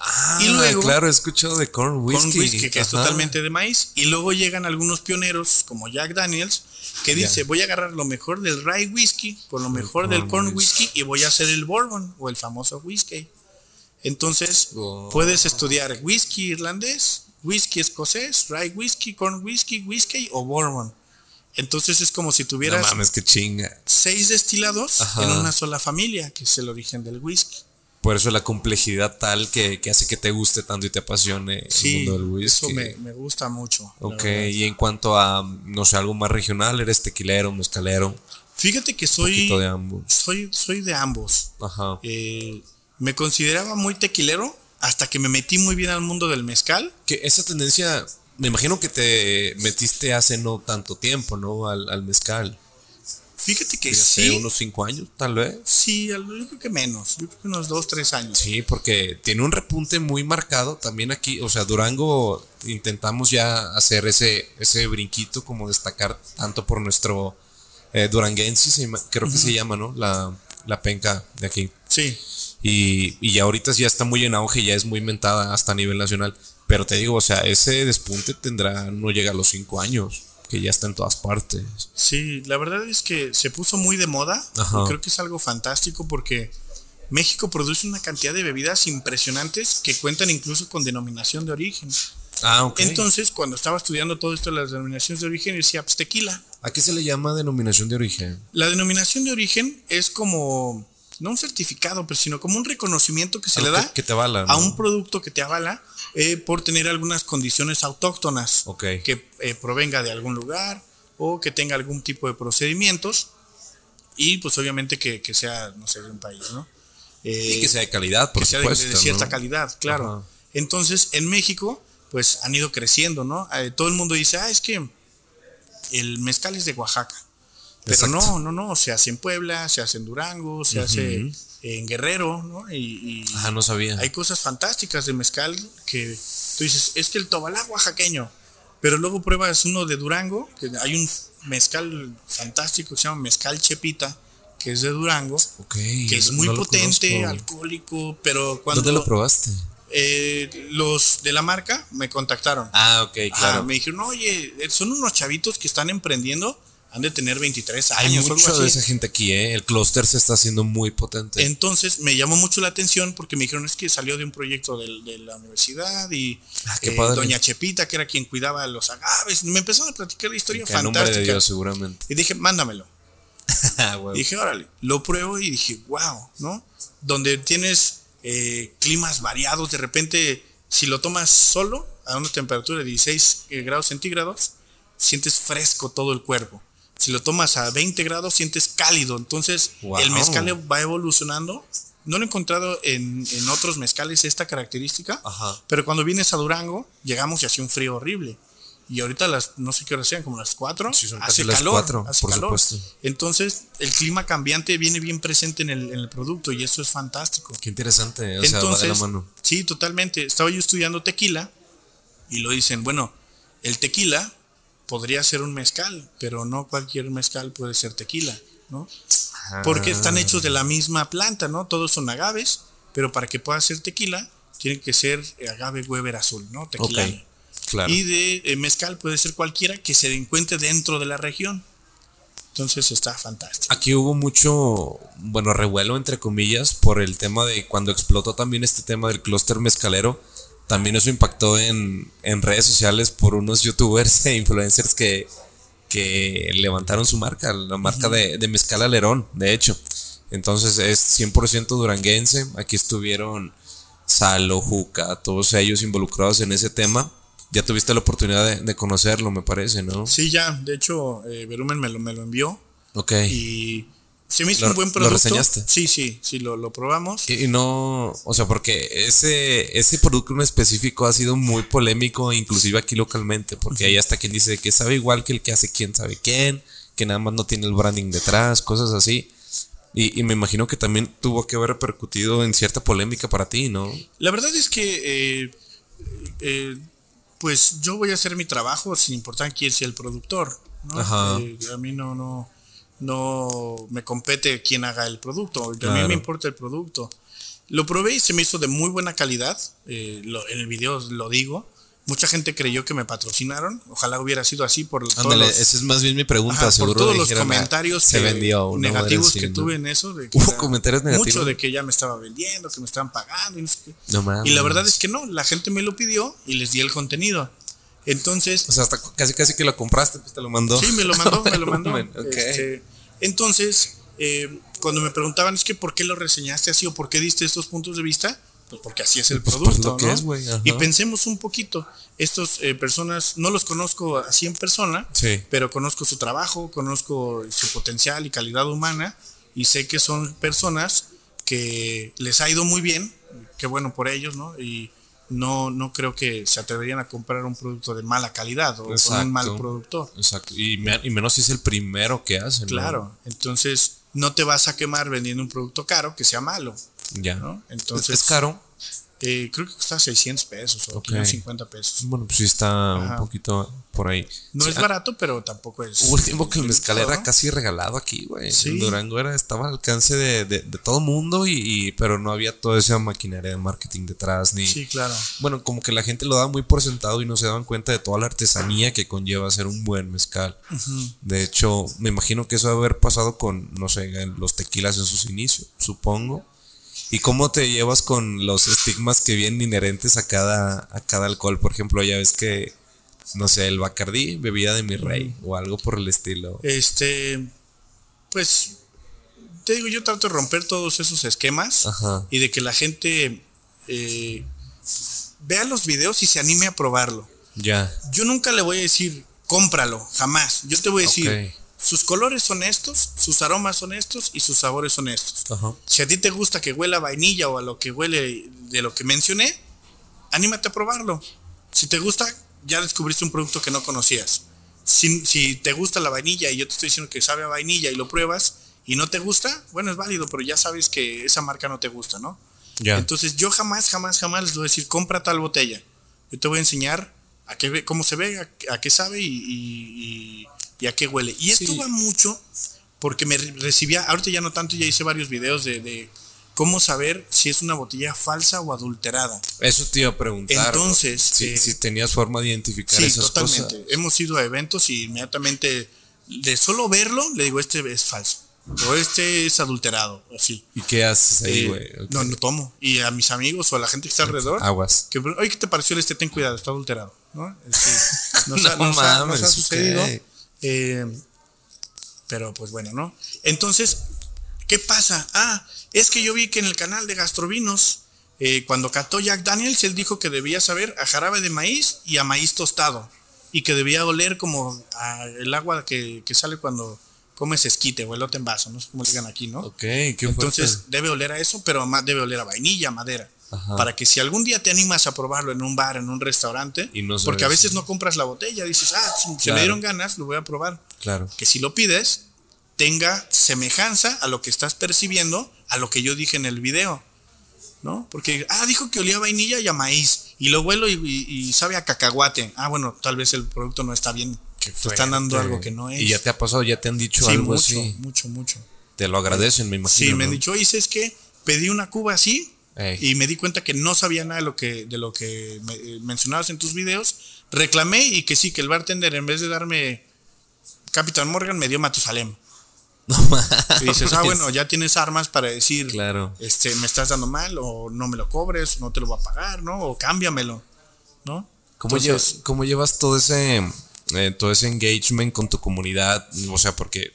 Ah, y luego, claro, he escuchado de corn whisky. que es totalmente de maíz. Y luego llegan algunos pioneros como Jack Daniels, que dice, voy a agarrar lo mejor del rye whisky, por lo mejor del corn whisky, y voy a hacer el bourbon o el famoso whisky. Entonces, oh. puedes estudiar whisky irlandés, whisky escocés, rye whisky, corn whisky, whisky o bourbon. Entonces es como si tuvieras no mames, qué chinga. seis destilados en una sola familia, que es el origen del whisky. Por eso la complejidad tal que, hace que te guste tanto y te apasione el mundo del whisky. Eso me, me gusta mucho. Ok, y en cuanto a, no sé, algo más regional, ¿eres tequilero, mezcalero? Fíjate que soy. de ambos. Soy, soy de ambos. Ajá. Eh, me consideraba muy tequilero hasta que me metí muy bien al mundo del mezcal. Que esa tendencia, me imagino que te metiste hace no tanto tiempo, ¿no? Al, mezcal. Fíjate que sí. Hace unos cinco años, tal vez. Sí, yo creo que menos. Yo creo que unos dos, tres años. Sí, porque tiene un repunte muy marcado también aquí. O sea, Durango intentamos ya hacer ese, ese brinquito, como destacar tanto por nuestro eh, duranguense, creo que se llama, ¿no? La, la penca de aquí. Sí. Y, y ya ahorita ya está muy en auge, ya es muy inventada hasta a nivel nacional. Pero te digo, o sea, ese despunte tendrá, no llega a los cinco años, que ya está en todas partes. Sí, la verdad es que se puso muy de moda. Creo que es algo fantástico porque México produce una cantidad de bebidas impresionantes que cuentan incluso con denominación de origen. Ah, ok. Entonces, cuando estaba estudiando todo esto de las denominaciones de origen, decía, pues tequila. ¿A qué se le llama denominación de origen? La denominación de origen es como no un certificado, pero sino como un reconocimiento que se le da que, te avala, a un producto que te avala eh, por tener algunas condiciones autóctonas que eh, provenga de algún lugar o que tenga algún tipo de procedimientos y pues obviamente que, sea, no sé, de un país, ¿no? y eh, que sea de calidad, por que sea de, cierta calidad, claro. Entonces, en México, pues han ido creciendo, ¿no? todo el mundo dice, ah, es que el mezcal es de Oaxaca. Pero no, no, no, se hace en Puebla, se hace en Durango, se hace en Guerrero, ¿no? Y, ah, no sabía. Hay cosas fantásticas de mezcal que tú dices, es que el tobalá oaxaqueño, pero luego pruebas uno de Durango, que hay un mezcal fantástico que se llama mezcal chepita, que es de Durango, que es muy potente, alcohólico, pero cuando... ¿Dónde lo probaste? Eh, los de la marca me contactaron. Ah, ok, claro. me dijeron, oye, son unos chavitos que están emprendiendo han de tener 23 años. Hay mucho de esa gente aquí, ¿eh? El clúster se está haciendo muy potente. Entonces me llamó mucho la atención porque me dijeron es que salió de un proyecto de, la universidad y ah, eh, Doña Chepita, que era quien cuidaba los agaves. Me empezaron a platicar la historia fantástica. de Dios, seguramente. Y dije, mándamelo. Ah, y dije, órale, lo pruebo y dije, wow, ¿no? Donde tienes eh, climas variados, de repente, si lo tomas solo, a una temperatura de 16 eh, grados centígrados, sientes fresco todo el cuerpo si lo tomas a 20 grados, sientes cálido. Entonces, el mezcal va evolucionando. No lo he encontrado en, otros mezcales esta característica, pero cuando vienes a Durango, llegamos y hace un frío horrible. Y ahorita las, no sé qué hora sean, como las 4, hace calor. hace calor. Entonces, el clima cambiante viene bien presente en el, producto y eso es fantástico. Qué interesante, o sea, va de la mano. Sí, totalmente. Estaba yo estudiando tequila y lo dicen, bueno, el tequila podría ser un mezcal, pero no cualquier mezcal puede ser tequila, ¿no? Porque están ah. hechos de la misma planta, ¿no? Todos son agaves, pero para que pueda ser tequila, tiene que ser agave Weber azul, ¿no? Tequila. Y de eh, mezcal puede ser cualquiera que se encuentre dentro de la región. Entonces está fantástico. Aquí hubo mucho, bueno, revuelo entre comillas por el tema de cuando explotó también este tema del clúster mezcalero. También eso impactó en, en, redes sociales por unos youtubers e influencers que, que levantaron su marca, la marca de, de Mezcal Alerón, de hecho. Entonces es 100% duranguense. Aquí estuvieron Salo, Juca, todos ellos involucrados en ese tema. Ya tuviste la oportunidad de, conocerlo, me parece, ¿no? Sí, ya. De hecho, eh, Verumen me lo, me lo envió. Ok. Y se me hizo un buen producto. ¿Lo reseñaste? Sí, sí, sí, lo, lo probamos. Y, no, o sea, porque ese, ese producto en específico ha sido muy polémico, inclusive aquí localmente, porque hay hasta quien dice que sabe igual que el que hace quién sabe quién, que nada más no tiene el branding detrás, cosas así. Y, me imagino que también tuvo que haber repercutido en cierta polémica para ti, ¿no? La verdad es que, eh, eh, pues yo voy a hacer mi trabajo sin importar quién sea el productor. ¿no? Eh, a mí no, no, no me compete quién haga el producto. A mí me importa el producto. Lo probé y se me hizo de muy buena calidad. en el video lo digo. Mucha gente creyó que me patrocinaron. Ojalá hubiera sido así por todos los, esa es más bien mi pregunta. por todos los comentarios negativos que tuve en eso. De que comentarios negativos. Mucho de que ya me estaba vendiendo, que me estaban pagando. Y, y la verdad es que no. La gente me lo pidió y les di el contenido. Entonces. O sea, hasta casi casi que lo compraste, pues te lo mandó. Sí, me lo mandó, me lo mandó. Este, entonces, eh, cuando me preguntaban, es que ¿por qué lo reseñaste así o por qué diste estos puntos de vista? Pues porque así es el pues, pues, producto, ¿no? y pensemos un poquito, estos eh, personas, no los conozco así en persona, pero conozco su trabajo, conozco su potencial y calidad humana, y sé que son personas que les ha ido muy bien, qué bueno por ellos, ¿no? Y no, no creo que se atreverían a comprar un producto de mala calidad o con un mal productor. Exacto, y, menos si es el primero que hacen. Claro, entonces no te vas a quemar vendiendo un producto caro que sea malo. Ya. ¿no? Entonces, ¿Es caro? Eh, creo que cuesta 600 pesos o 550 pesos. Bueno, pues sí está un poquito por ahí. No es barato, pero tampoco es. Hubo el tiempo que el mezcal era casi regalado aquí, güey. Sí. Durango era, estaba al alcance de, de, todo mundo, y, pero no había toda esa maquinaria de marketing detrás. Ni, sí, claro. Bueno, como que la gente lo daba muy por sentado y no se daban cuenta de toda la artesanía que conlleva hacer un buen mezcal. De hecho, me imagino que eso debe haber pasado con, no sé, los tequilas en sus inicios, supongo ¿Y cómo te llevas con los estigmas que vienen inherentes a cada, a cada alcohol? Por ejemplo, ya ves que, no sé, el Bacardí, bebida de mi rey, o algo por el estilo. Este, pues, te digo, yo trato de romper todos esos esquemas y de que la gente eh, vea los videos y se anime a probarlo. Ya. Yo nunca le voy a decir, cómpralo, jamás. Yo te voy a decir, sus colores son estos, sus aromas son estos y sus sabores son estos. Si a ti te gusta que huela a vainilla o a lo que huele de lo que mencioné, anímate a probarlo. Si te gusta, ya descubriste un producto que no conocías. Si, si, te gusta la vainilla y yo te estoy diciendo que sabe a vainilla y lo pruebas y no te gusta, bueno, es válido, pero ya sabes que esa marca no te gusta, ¿no? Entonces yo jamás, jamás, jamás les voy a decir, compra tal botella. Yo te voy a enseñar a qué, cómo se ve, a, qué sabe y y a qué huele. Y esto va mucho porque me recibía, ahorita ya no tanto, ya hice varios videos de, cómo saber si es una botella falsa o adulterada. Eso te iba a preguntar. Entonces, si, eh, si tenías forma de identificar sí, totalmente. Hemos ido a eventos y inmediatamente de solo verlo le digo este es falso o este es adulterado, así. ¿Y qué haces ahí, eh, güey? No, no tomo. Y a mis amigos o a la gente que está alrededor. Aguas. Que, Oye, ¿qué te pareció este? Ten cuidado, está adulterado. ¿No? Este, nos, ha, sucedido. Eh, pero pues bueno, ¿no? Entonces, ¿qué pasa? Ah, es que yo vi que en el canal de Gastrovinos, eh, cuando cató Jack Daniels, él dijo que debía saber a jarabe de maíz y a maíz tostado. Y que debía oler como el agua que, sale cuando comes esquite o elote en vaso, no sé cómo digan aquí, ¿no? Ok, Entonces debe oler a eso, pero debe oler a vainilla, madera para que si algún día te animas a probarlo en un bar, en un restaurante, porque a veces no compras la botella, dices, ah, se me dieron ganas, lo voy a probar. Claro. Que si lo pides, tenga semejanza a lo que estás percibiendo, a lo que yo dije en el video. ¿No? Porque, ah, dijo que olía a vainilla y a maíz, y lo huelo y, sabe a cacahuate. Ah, bueno, tal vez el producto no está bien. Que están dando algo que no es. Y ya te ha pasado, ya te han dicho algo mucho, así. Mucho, mucho. Te lo agradecen, me imagino. Sí, me han dicho, oye, es que pedí una cuba así, y me di cuenta que no sabía nada de lo que, de lo que eh, mencionabas en tus videos. Reclamé y que sí, que el bartender en vez de darme Capitán Morgan me dio Matusalem. y dices, ah, bueno, ya tienes armas para decir, claro. este, me estás dando mal, o no me lo cobres, no te lo voy a pagar, ¿no? O cámbiamelo, ¿no? ¿Cómo, llevas, ¿cómo llevas todo ese, eh, todo ese engagement con tu comunidad? O sea, porque,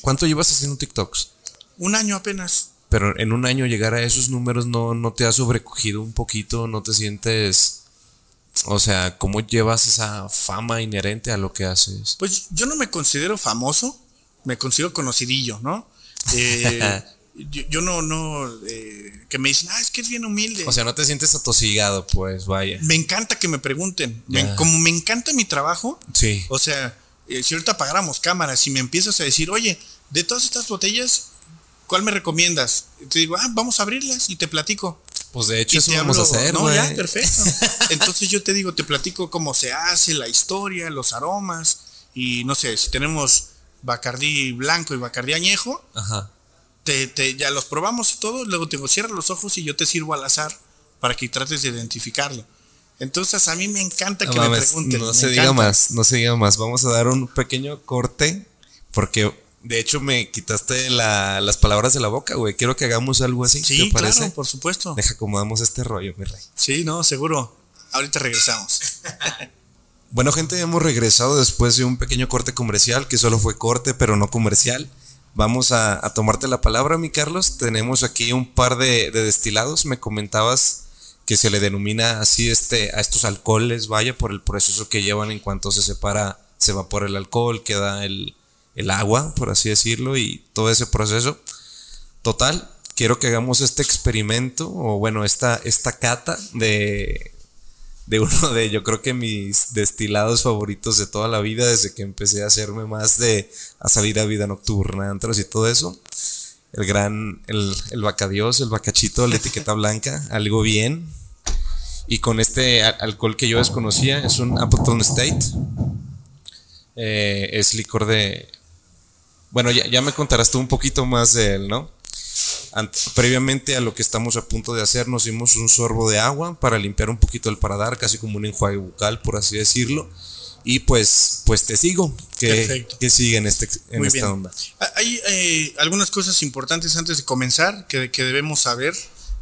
¿cuánto llevas haciendo TikToks? Un año apenas. Pero en un año llegar a esos números no, no te ha sobrecogido un poquito, no te sientes... O sea, ¿cómo llevas esa fama inherente a lo que haces? Pues yo no me considero famoso, me considero conocidillo, ¿no? Eh, yo, no, no, eh, que me dicen, ah, es que es bien humilde. O sea, no te sientes atosigado, pues, vaya. Me encanta que me pregunten. como me encanta mi trabajo, sí. O sea, eh, si ahorita apagáramos cámaras y me empiezas a decir, oye, de todas estas botellas, ¿cuál me recomiendas? te digo, ah, vamos a abrirlas y te platico. Pues de hecho, eso vamos a hacer. No, ya, perfecto. Entonces yo te digo, te platico cómo se hace, la historia, los aromas. Y no sé, si tenemos Bacardí blanco y Bacardí añejo, Ajá. Te, ya los probamos y todo. Luego te digo, cierra los ojos y yo te sirvo al azar para que trates de identificarlo. Entonces a mí me encanta que me pregunten. No se diga más, no se diga más. Vamos a dar un pequeño corte porque de hecho, me quitaste las palabras de la boca, güey. Quiero que hagamos algo así. Sí, ¿te parece? claro, por supuesto. Deja acomodamos este rollo, mi rey. Sí, no, seguro. Ahorita regresamos. bueno, gente, hemos regresado después de un pequeño corte comercial, que solo fue corte, pero no comercial. Vamos a, tomarte la palabra, mi Carlos. Tenemos aquí un par de, destilados. Me comentabas que se le denomina así este, a estos alcoholes, vaya, por el proceso que llevan en cuanto se separa, se evapora el alcohol, queda el, el agua, por así decirlo, y todo ese proceso. Total, quiero que hagamos este experimento, o bueno, esta, esta cata de, de uno de, yo creo que mis destilados favoritos de toda la vida, desde que empecé a hacerme más de, a salir a vida nocturna, antros y todo eso. El gran, el, el bacadios, el bacachito, la etiqueta blanca, algo bien. Y con este alcohol que yo desconocía, es un Appleton State. Eh, es licor de, bueno, ya, me contarás tú un poquito más de él, ¿no? previamente a lo que estamos a punto de hacer, nos dimos un sorbo de agua para limpiar un poquito el paradar, casi como un enjuague bucal, por así decirlo. Y pues, pues te sigo. que sigue en, este, en esta onda? Ah, hay eh, algunas cosas importantes antes de comenzar que, que debemos saber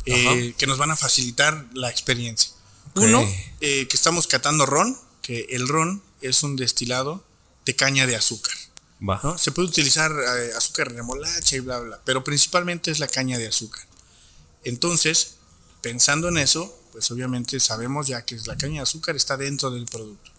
eh, que nos van a facilitar la experiencia. Uno, eh, que estamos catando ron, que el ron es un destilado de caña de azúcar. Se puede utilizar eh, azúcar remolacha y bla, bla, pero principalmente es la caña de azúcar. Entonces, pensando en eso, pues obviamente sabemos ya que la caña de azúcar está dentro del producto.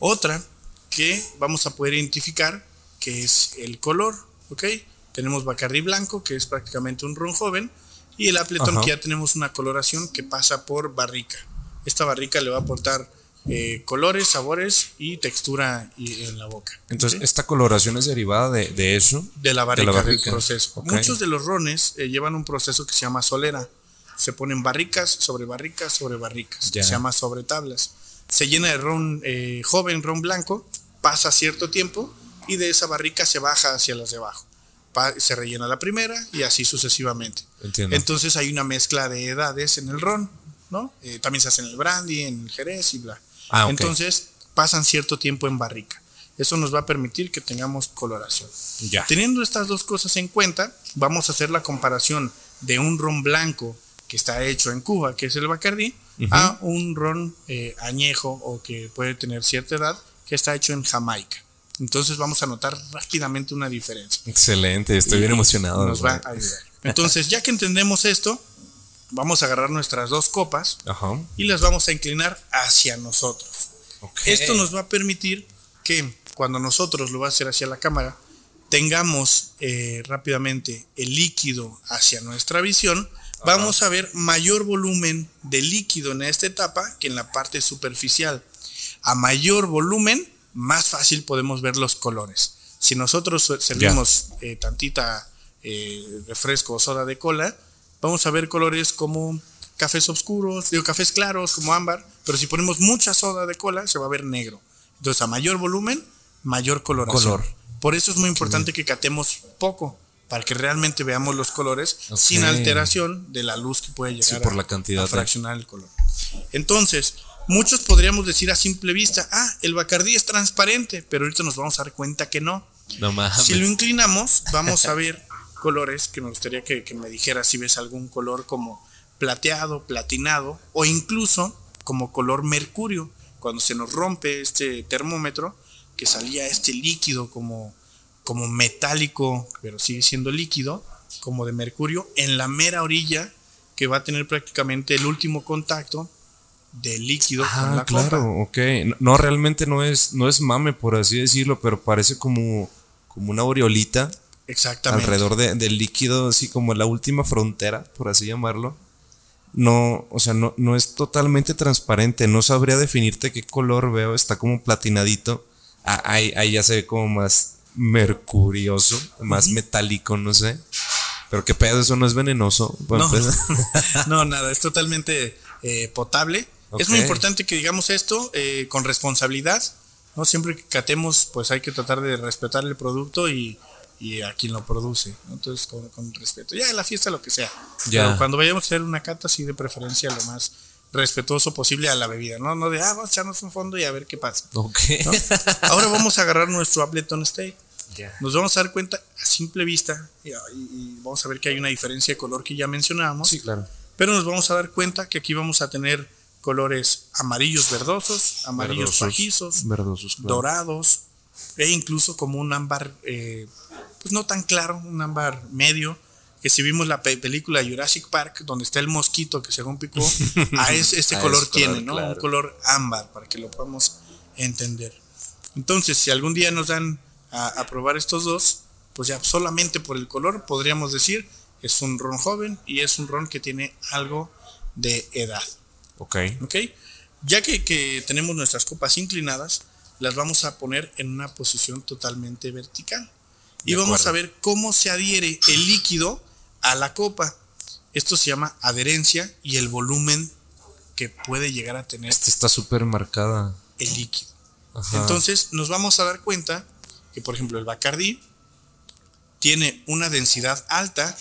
Otra que vamos a poder identificar que es el color, ¿ok? Tenemos Bacardi blanco, que es prácticamente un ron joven, y el Appleton, que ya tenemos una coloración que pasa por barrica. Esta barrica le va a aportar eh, colores, sabores y textura en la boca. Entonces, ¿esta coloración es derivada de, eso? De la barrica, del proceso. Muchos de los rones eh, llevan un proceso que se llama solera. Se ponen barricas sobre barricas sobre barricas. Se llama sobre tablas. Se llena de ron eh, joven, ron blanco, pasa cierto tiempo y de esa barrica se baja hacia las de abajo. se rellena la primera y así sucesivamente. Entonces hay una mezcla de edades en el ron, ¿no? también se hace en el brandy, en el jerez y bla. Ah, Entonces pasan cierto tiempo en barrica. Eso nos va a permitir que tengamos coloración. Ya. Teniendo estas dos cosas en cuenta, vamos a hacer la comparación de un ron blanco que está hecho en Cuba, que es el Bacardí, a un ron eh, añejo o que puede tener cierta edad, que está hecho en Jamaica. Entonces vamos a notar rápidamente una diferencia. Excelente, estoy bien emocionado. Nos va a ayudar. Entonces, ya que entendemos esto, vamos a agarrar nuestras dos copas y las vamos a inclinar hacia nosotros. Esto nos va a permitir que cuando nosotros lo va a hacer hacia la cámara, tengamos eh, rápidamente el líquido hacia nuestra visión, vamos a ver mayor volumen de líquido en esta etapa que en la parte superficial. A mayor volumen, más fácil podemos ver los colores. Si nosotros servimos eh, tantita eh, refresco o soda de cola, vamos a ver colores como cafés oscuros, digo, cafés claros como ámbar, pero si ponemos mucha soda de cola se va a ver negro. Entonces a mayor volumen, mayor coloración. Color. Por eso es muy importante que catemos poco para que realmente veamos los colores sin alteración de la luz que puede llegar por la cantidad a fraccionar el color. Entonces, muchos podríamos decir a simple vista, ah, el Bacardí es transparente, pero ahorita nos vamos a dar cuenta que no. No Si lo inclinamos, vamos a ver colores que me gustaría que, que me dijeras si ves algún color como plateado, platinado o incluso como color mercurio. Cuando se nos rompe este termómetro, que salía este líquido como, como metálico, pero sigue siendo líquido, como de mercurio, en la mera orilla que va a tener prácticamente el último contacto del líquido con ah, la claro, ok. No, realmente no es, no es mame, por así decirlo, pero parece como, como una aureolita. Exactamente. Alrededor del líquido, así como la última frontera, por así llamarlo. No, o sea, no, no es totalmente transparente. No sabría definirte qué color veo. Está como platinadito. Ah, ahí, ya se ve como más mercurioso, más metálico, no sé. Pero qué pedo, eso no es venenoso. no, nada, es totalmente eh, potable. Es muy importante que digamos esto eh, con responsabilidad. ¿no? Siempre que catemos, pues hay que tratar de respetar el producto y, a quien lo produce. Entonces, con, respeto. Ya la fiesta, lo que sea. Ya. Pero cuando vayamos a hacer una cata, sí, de preferencia lo más respetuoso posible a la bebida, ¿no? No de, ah, vamos a echarnos un fondo y a ver qué pasa. Ahora vamos a agarrar nuestro Appleton State. Nos vamos a dar cuenta a simple vista y, vamos a ver que hay una diferencia de color que ya mencionábamos. Sí, claro. Pero nos vamos a dar cuenta que aquí vamos a tener colores amarillos verdosos, amarillos pajizos, verdosos, dorados, e incluso como un ámbar, eh, pues no tan claro, un ámbar medio, que si vimos la película Jurassic Park, donde está el mosquito que según picó, a este color tiene, ¿no? Un color ámbar, para que lo podamos entender. Entonces, si algún día nos dan a, probar estos dos, pues ya solamente por el color podríamos decir es un ron joven y es un ron que tiene algo de edad. Ok. Ok. Ya que, que tenemos nuestras copas inclinadas, las vamos a poner en una posición totalmente vertical. Y vamos a ver cómo se adhiere el líquido a la copa. Esto se llama adherencia y el volumen que puede llegar a tener. Esta está súper marcada. El líquido. Entonces nos vamos a dar cuenta que, por ejemplo, el Bacardi tiene una densidad alta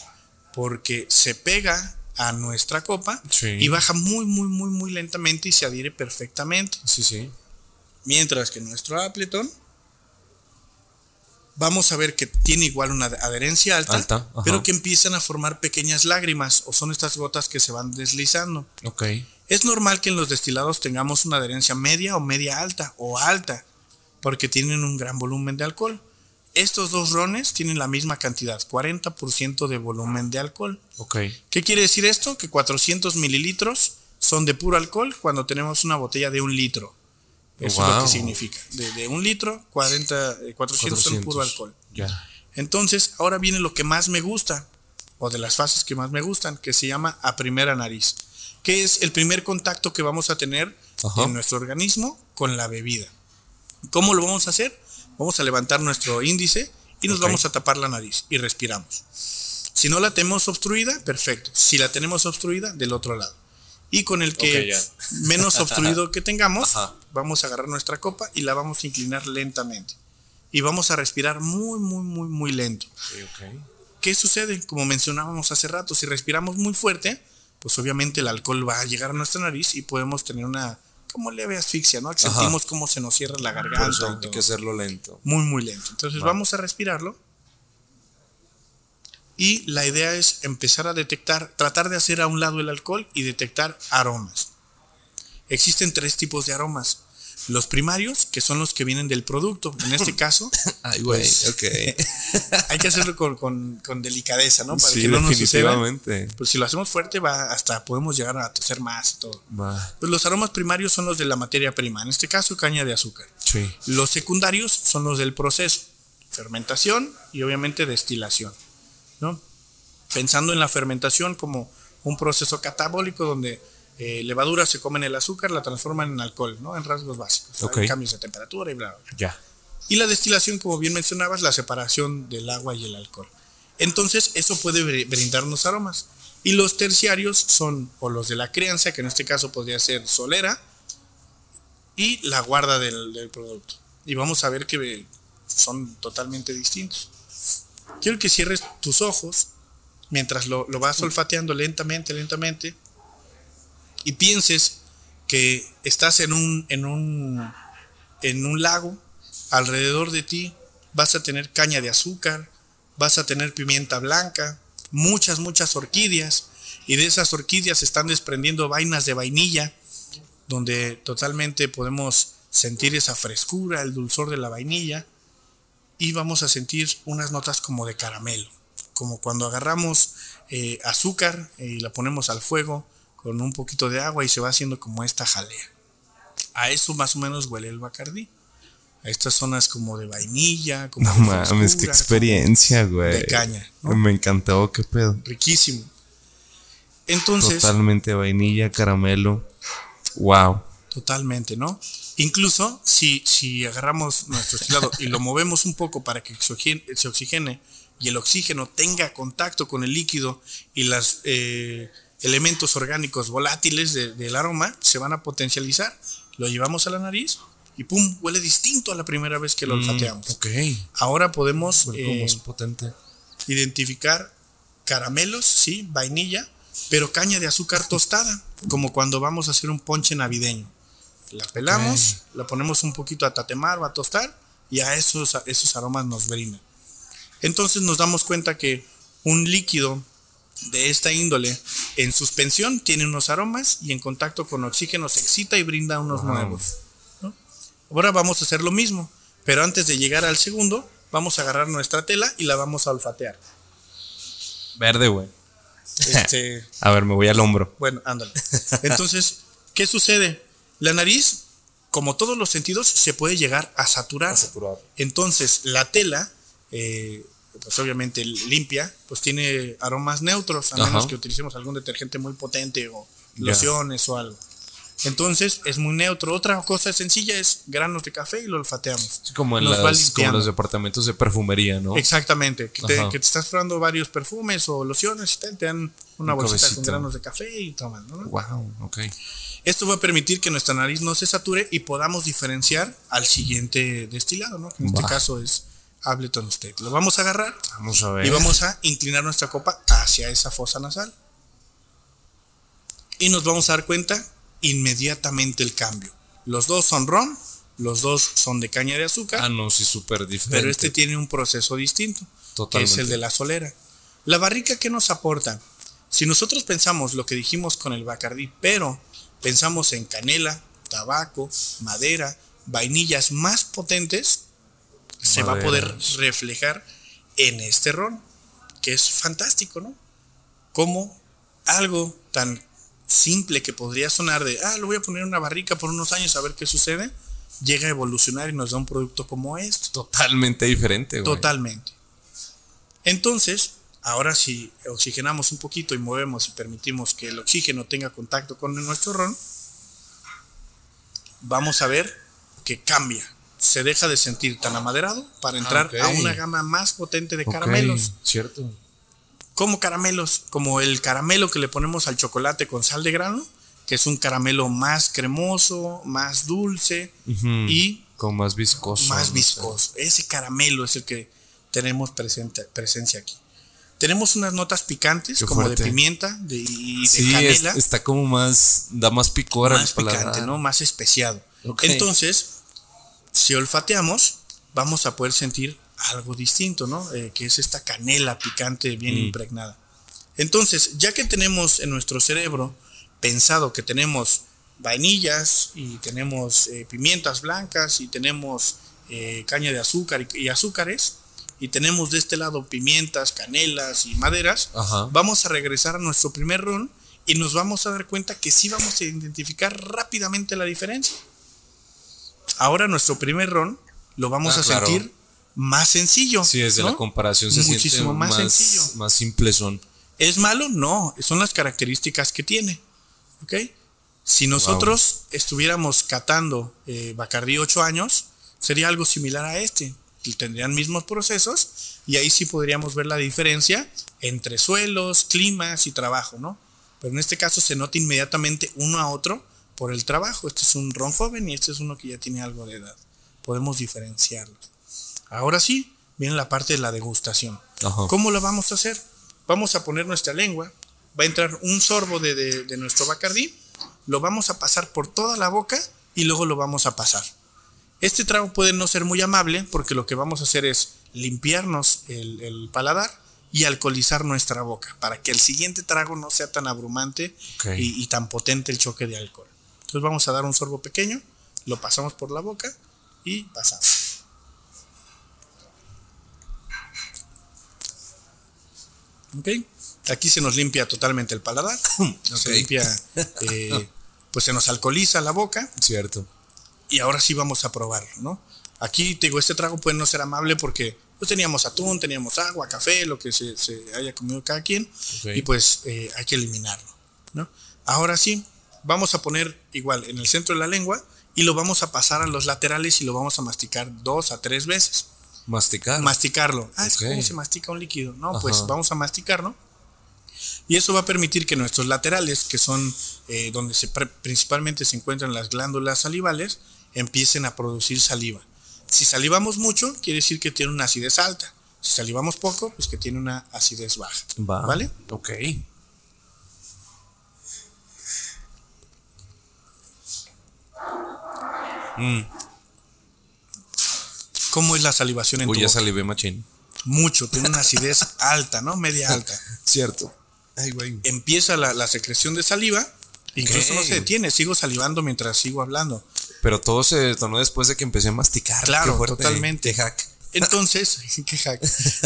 porque se pega a nuestra copa y baja muy, muy, muy, muy lentamente y se adhiere perfectamente. Sí, sí. Mientras que nuestro Appleton vamos a ver que tiene igual una adherencia alta, pero que empiezan a formar pequeñas lágrimas o son estas gotas que se van deslizando. Ok. Es normal que en los destilados tengamos una adherencia media o media alta o alta, porque tienen un gran volumen de alcohol. Estos dos rones tienen la misma cantidad, 40% de volumen de alcohol. Ok. ¿Qué quiere decir esto? Que 400 mililitros son de puro alcohol cuando tenemos una botella de un litro. Eso es lo que significa. De, un litro, 40, 400, son puro alcohol. Entonces, ahora viene lo que más me gusta, o de las fases que más me gustan, que se llama a primera nariz, que es el primer contacto que vamos a tener en nuestro organismo con la bebida. ¿Cómo lo vamos a hacer? Vamos a levantar nuestro índice y nos vamos a tapar la nariz y respiramos. Si no la tenemos obstruida, perfecto. Si la tenemos obstruida, del otro lado. Y con el que menos obstruido que tengamos, vamos a agarrar nuestra copa y la vamos a inclinar lentamente. Y vamos a respirar muy, muy, muy, muy lento. ¿Qué sucede? Como mencionábamos hace rato, si respiramos muy fuerte, pues obviamente el alcohol va a llegar a nuestra nariz y podemos tener una como leve asfixia, ¿no? Sentimos cómo se nos cierra la garganta. hay que hacerlo lento. Muy, muy lento. Entonces vamos a respirarlo. Y la idea es empezar a detectar, tratar de hacer a un lado el alcohol y detectar aromas. Existen tres tipos de aromas. Los primarios, que son los que vienen del producto. En este caso, Ay, güey, pues, hay que hacerlo con, delicadeza, ¿no? Para que no nos suceda. Pues si lo hacemos fuerte, va hasta podemos llegar a toser más y todo. Pues los aromas primarios son los de la materia prima. En este caso, caña de azúcar. Sí. Los secundarios son los del proceso. Fermentación y obviamente destilación. ¿No? Pensando en la fermentación como un proceso catabólico donde eh, levadura se comen el azúcar, la transforman en alcohol, ¿no? En rasgos básicos. cambios de temperatura y bla, bla, Ya. Y la destilación, como bien mencionabas, la separación del agua y el alcohol. Entonces, eso puede brindarnos aromas. Y los terciarios son o los de la crianza, que en este caso podría ser solera, y la guarda del, producto. Y vamos a ver que son totalmente distintos. Quiero que cierres tus ojos mientras lo, lo vas olfateando lentamente, lentamente y pienses que estás en un, en un, en un lago, alrededor de ti. Vas a tener caña de azúcar, vas a tener pimienta blanca, muchas, muchas orquídeas, y de esas orquídeas se están desprendiendo vainas de vainilla, donde totalmente podemos sentir esa frescura, el dulzor de la vainilla, y vamos a sentir unas notas como de caramelo, como cuando agarramos eh, azúcar y la ponemos al fuego con un poquito de agua y se va haciendo como esta jalea. A eso más o menos huele el bacardí. A estas zonas como de vainilla, como no mames, qué experiencia, güey. De caña. Me encantó, qué pedo. Riquísimo. Entonces. Totalmente vainilla, caramelo. Wow. Totalmente, ¿no? Incluso si, si agarramos nuestro estilado y lo movemos un poco para que se oxigene y el oxígeno tenga contacto con el líquido y los eh, elementos orgánicos volátiles del aroma se van a potencializar, lo llevamos a la nariz y pum, huele distinto a la primera vez que lo mm, olfateamos. Ahora podemos eh, potente. identificar caramelos, sí, vainilla, pero caña de azúcar tostada, como cuando vamos a hacer un ponche navideño. La pelamos, la ponemos un poquito a tatemar o a tostar y a esos, esos aromas nos brindan. Entonces nos damos cuenta que un líquido de esta índole en suspensión tiene unos aromas y en contacto con oxígeno se excita y brinda unos nuevos. Ahora vamos a hacer lo mismo, pero antes de llegar al segundo, vamos a agarrar nuestra tela y la vamos a olfatear. Verde, güey. Este, a ver, me voy al hombro. Bueno, ándale. Entonces, ¿qué sucede? La nariz, como todos los sentidos, se puede llegar a saturar. Entonces, la tela, eh, pues obviamente limpia, pues tiene aromas neutros, a menos que utilicemos algún detergente muy potente o lociones o algo. Entonces es muy neutro. Otra cosa sencilla es granos de café y lo olfateamos. como en los departamentos de perfumería, ¿no? Exactamente. Que te, estás probando varios perfumes o lociones y te dan una bolsita con granos de café y toman, ¿no? Wow, ok. Esto va a permitir que nuestra nariz no se sature y podamos diferenciar al siguiente destilado, ¿no? en este caso es Ableton State. Lo vamos a agarrar. Vamos a ver. Y vamos a inclinar nuestra copa hacia esa fosa nasal. Y nos vamos a dar cuenta inmediatamente el cambio. Los dos son ron, los dos son de caña de azúcar. Ah, no, sí, súper diferente. Pero este tiene un proceso distinto, que es el de la solera. La barrica, ¿qué nos aporta? Si nosotros pensamos lo que dijimos con el Bacardí, pero pensamos en canela, tabaco, madera, vainillas más potentes, se va a poder reflejar en este ron, que es fantástico, ¿no? Como algo tan simple que podría sonar de, ah, lo voy a poner en una barrica por unos años a ver qué sucede, llega a evolucionar y nos da un producto como este. Totalmente diferente. Totalmente. Entonces, ahora si oxigenamos un poquito y movemos y permitimos que el oxígeno tenga contacto con nuestro ron, vamos a ver que cambia. Se deja de sentir tan amaderado para entrar a una gama más potente de caramelos. Cierto como caramelos, como el caramelo que le ponemos al chocolate con sal de grano, que es un caramelo más cremoso, más dulce y con más viscoso. Más viscoso. Ese caramelo es el que tenemos presente, presencia aquí. Tenemos unas notas picantes, como de pimienta de, y de canela. está como más, da más picor Más picante, ¿no? Más especiado. Entonces, si olfateamos, vamos a poder sentir algo distinto, ¿no? Eh, que es esta canela picante bien mm. impregnada. Entonces, ya que tenemos en nuestro cerebro pensado que tenemos vainillas y tenemos eh, pimientas blancas y tenemos eh, caña de azúcar y, azúcares y tenemos de este lado pimientas, canelas y maderas, vamos a regresar a nuestro primer ron y nos vamos a dar cuenta que sí vamos a identificar rápidamente la diferencia. Ahora nuestro primer ron lo vamos ah, a sentir más sencillo. Sí, desde la comparación se Muchísimo más, sencillo. Más simple son. ¿Es malo? No, son las características que tiene. ¿Ok? Si nosotros estuviéramos catando eh, Bacardí 8 años, sería algo similar a este. Tendrían mismos procesos y ahí sí podríamos ver la diferencia entre suelos, climas y trabajo, ¿no? Pero en este caso se nota inmediatamente uno a otro por el trabajo. Este es un ron joven y este es uno que ya tiene algo de edad. Podemos diferenciarlos. Ahora sí, viene la parte de la degustación. ¿Cómo lo vamos a hacer? Vamos a poner nuestra lengua, va a entrar un sorbo de, nuestro bacardí, lo vamos a pasar por toda la boca y luego lo vamos a pasar. Este trago puede no ser muy amable porque lo que vamos a hacer es limpiarnos el, paladar y alcoholizar nuestra boca para que el siguiente trago no sea tan abrumante y, y, tan potente el choque de alcohol. Entonces vamos a dar un sorbo pequeño, lo pasamos por la boca y pasamos. ¿Ok? Aquí se nos limpia totalmente el paladar, se limpia, eh, pues se nos alcoholiza la boca. Cierto. Y ahora sí vamos a probarlo, ¿no? Aquí te digo, este trago puede no ser amable porque pues teníamos atún, teníamos agua, café, lo que se, haya comido cada quien, y pues eh, hay que eliminarlo, ¿no? Ahora sí, vamos a poner igual en el centro de la lengua y lo vamos a pasar a los laterales y lo vamos a masticar dos a tres veces. Masticar. Masticarlo. Ah, es como se mastica un líquido. No, pues vamos a masticarlo. Y eso va a permitir que nuestros laterales, que son eh, donde se principalmente se encuentran las glándulas salivales, empiecen a producir saliva. Si salivamos mucho, quiere decir que tiene una acidez alta. Si salivamos poco, pues que tiene una acidez baja. ¿Vale? Ok. Mm. ¿Cómo es la salivación en Uy, tu ya salivé machín. Mucho, tiene una acidez alta, ¿no? Media alta. Cierto. Empieza la, secreción de saliva, incluso no se detiene, sigo salivando mientras sigo hablando. Pero todo se detonó después de que empecé a masticar. Claro, totalmente. hack. Entonces, ¿qué hack?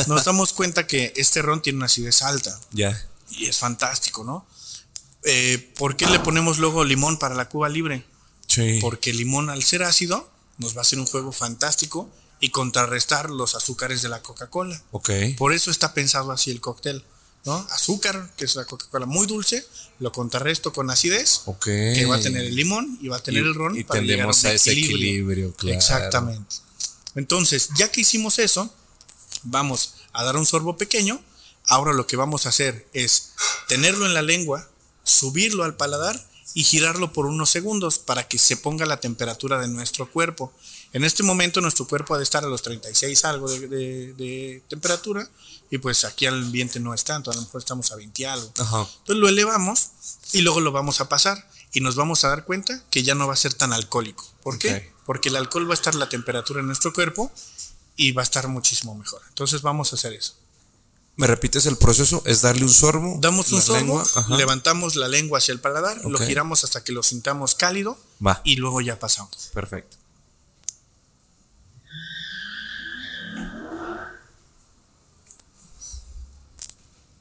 Nos damos cuenta que este ron tiene una acidez alta. Ya. Y es fantástico, ¿no? Eh, ¿Por qué le ponemos luego limón para la cuba libre? Sí. Porque el limón, al ser ácido, nos va a hacer un juego fantástico y contrarrestar los azúcares de la Coca-Cola. Ok. Por eso está pensado así el cóctel. ¿no? Azúcar, que es la Coca-Cola muy dulce, lo contrarresto con acidez, que va a tener el limón y va a tener el ron. Y tendemos a, ese equilibrio, Exactamente. Entonces, ya que hicimos eso, vamos a dar un sorbo pequeño. Ahora lo que vamos a hacer es tenerlo en la lengua, subirlo al paladar y girarlo por unos segundos para que se ponga la temperatura de nuestro cuerpo. En este momento nuestro cuerpo ha de estar a los 36 algo de, temperatura y pues aquí el ambiente no es tanto, a lo mejor estamos a 20 algo. Entonces lo elevamos y luego lo vamos a pasar y nos vamos a dar cuenta que ya no va a ser tan alcohólico. ¿Por qué? Porque el alcohol va a estar la temperatura en nuestro cuerpo y va a estar muchísimo mejor. Entonces vamos a hacer eso. ¿Me repites el proceso? Es darle un sorbo. Damos un sorbo, levantamos la lengua hacia el paladar, lo giramos hasta que lo sintamos cálido y luego ya pasamos. Perfecto.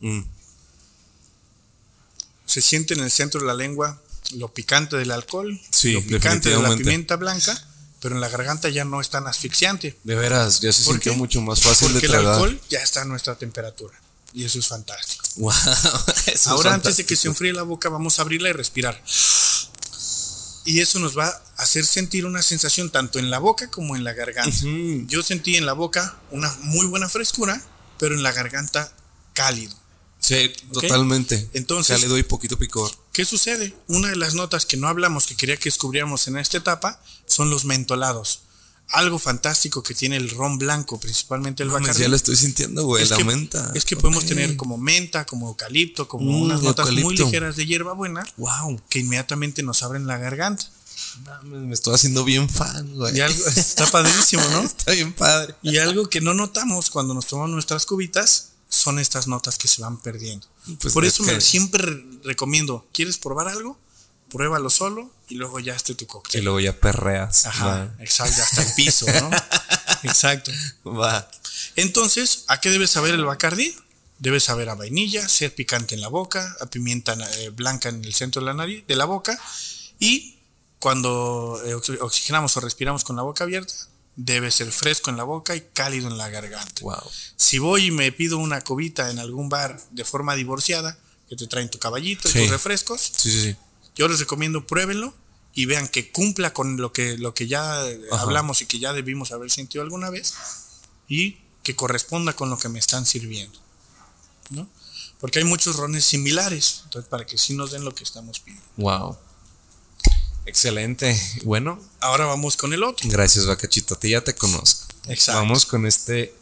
Mm. Se siente en el centro de la lengua lo picante del alcohol, lo picante de la pimienta blanca, pero en la garganta ya no es tan asfixiante. De veras, ya se sintió mucho más fácil Porque el alcohol ya está a nuestra temperatura. Y eso es fantástico. Ahora, antes de que se enfríe la boca, vamos a abrirla y respirar. Y eso nos va a hacer sentir una sensación tanto en la boca como en la garganta. Yo sentí en la boca una muy buena frescura, pero en la garganta cálido. Sí, totalmente. Entonces, ya le doy poquito picor. ¿Qué sucede? Una de las notas que no hablamos, que quería que descubriéramos en esta etapa, son los mentolados. Algo fantástico que tiene el ron blanco, principalmente el no, Ya lo estoy sintiendo, güey, la menta. Es que podemos tener como menta, como eucalipto, como mm, unas notas muy ligeras de hierba buena. Wow. Que inmediatamente nos abren la garganta. me estoy haciendo bien fan, güey. Y algo, está padrísimo, ¿no? está bien padre. Y algo que no notamos cuando nos tomamos nuestras cubitas son estas notas que se van perdiendo. Pues Por eso me siempre recomiendo, ¿quieres probar algo? Pruébalo solo y luego ya esté tu cóctel. Y luego ya perreas. Ajá, exacto, hasta el piso, ¿no? exacto. Va. Entonces, ¿a qué debes saber el Bacardi? Debes saber a vainilla, ser picante en la boca, a pimienta eh, blanca en el centro de la nariz, de la boca y cuando eh, oxigenamos o respiramos con la boca abierta, debe ser fresco en la boca y cálido en la garganta. Si voy y me pido una cobita en algún bar de forma divorciada, que te traen tu caballito y tus refrescos, yo les recomiendo pruébenlo y vean que cumpla con lo que, lo que ya hablamos y que ya debimos haber sentido alguna vez y que corresponda con lo que me están sirviendo. ¿no? Porque hay muchos rones similares, entonces para que sí nos den lo que estamos pidiendo. Wow. Excelente. Bueno. Ahora vamos con el otro. Gracias, Bacachito. A ti ya te conozco. Exacto. Vamos con este,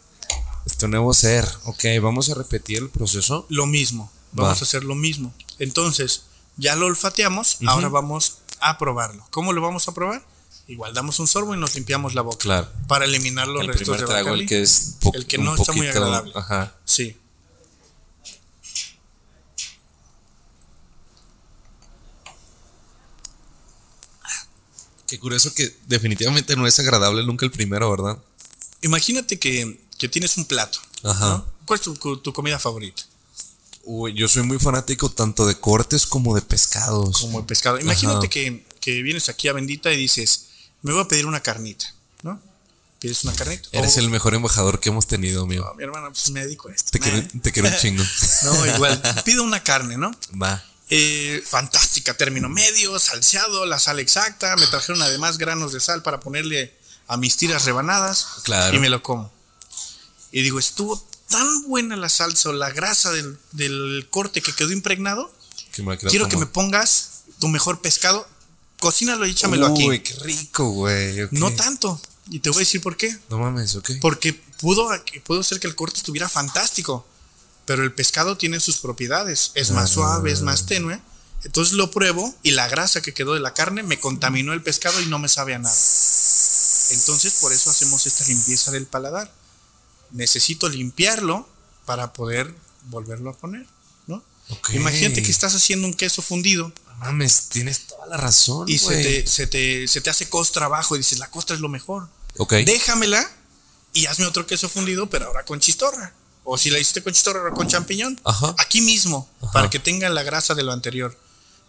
este nuevo ser. Ok, vamos a repetir el proceso. Lo mismo. Vamos a hacer lo mismo. Entonces, ya lo olfateamos. Ahora vamos a probarlo. ¿Cómo lo vamos a probar? igual damos un sorbo y nos limpiamos la boca. Claro. Para eliminar los restos de trago, El que, es el que no está muy agradable. Ajá. Sí. Qué curioso que definitivamente no es agradable nunca el primero, ¿verdad? Imagínate que, tienes un plato. Ajá. ¿Cuál es tu, comida favorita? Uy, yo soy muy fanático tanto de cortes como de pescados. Como de pescado. Imagínate que, que, vienes aquí a Bendita y dices, me voy a pedir una carnita, ¿no? Pides una carnita. Eres el mejor embajador que hemos tenido, amigo. No, mi hermano, pues me dedico a esto. Te, quiero, te quiero un chingo. no, igual. Pido una carne, ¿no? Va. Eh, fantástica, término medio, salseado, la sal exacta. Me trajeron además granos de sal para ponerle a mis tiras rebanadas. Claro. Y me lo como. Y digo, estuvo tan buena la salsa o la grasa del, corte que quedó impregnado. quiero que me pongas tu mejor pescado. Cocínalo y échamelo aquí. Uy, qué rico, güey. No tanto. Y te voy a decir por qué. No mames, ok. Porque pudo, pudo ser que el corte estuviera fantástico pero el pescado tiene sus propiedades, es más suave, es más tenue. Entonces lo pruebo y la grasa que quedó de la carne me contaminó el pescado y no me sabe a nada. Entonces por eso hacemos esta limpieza del paladar. Necesito limpiarlo para poder volverlo a poner, ¿no? Imagínate que estás haciendo un queso fundido. mames, tienes toda la razón. Y se te, se, te, se te, hace costra abajo y dices, la costra es lo mejor. Déjamela y hazme otro queso fundido, pero ahora con chistorra. O si la hiciste con chistorra con champiñón, aquí mismo, para que tenga la grasa de lo anterior.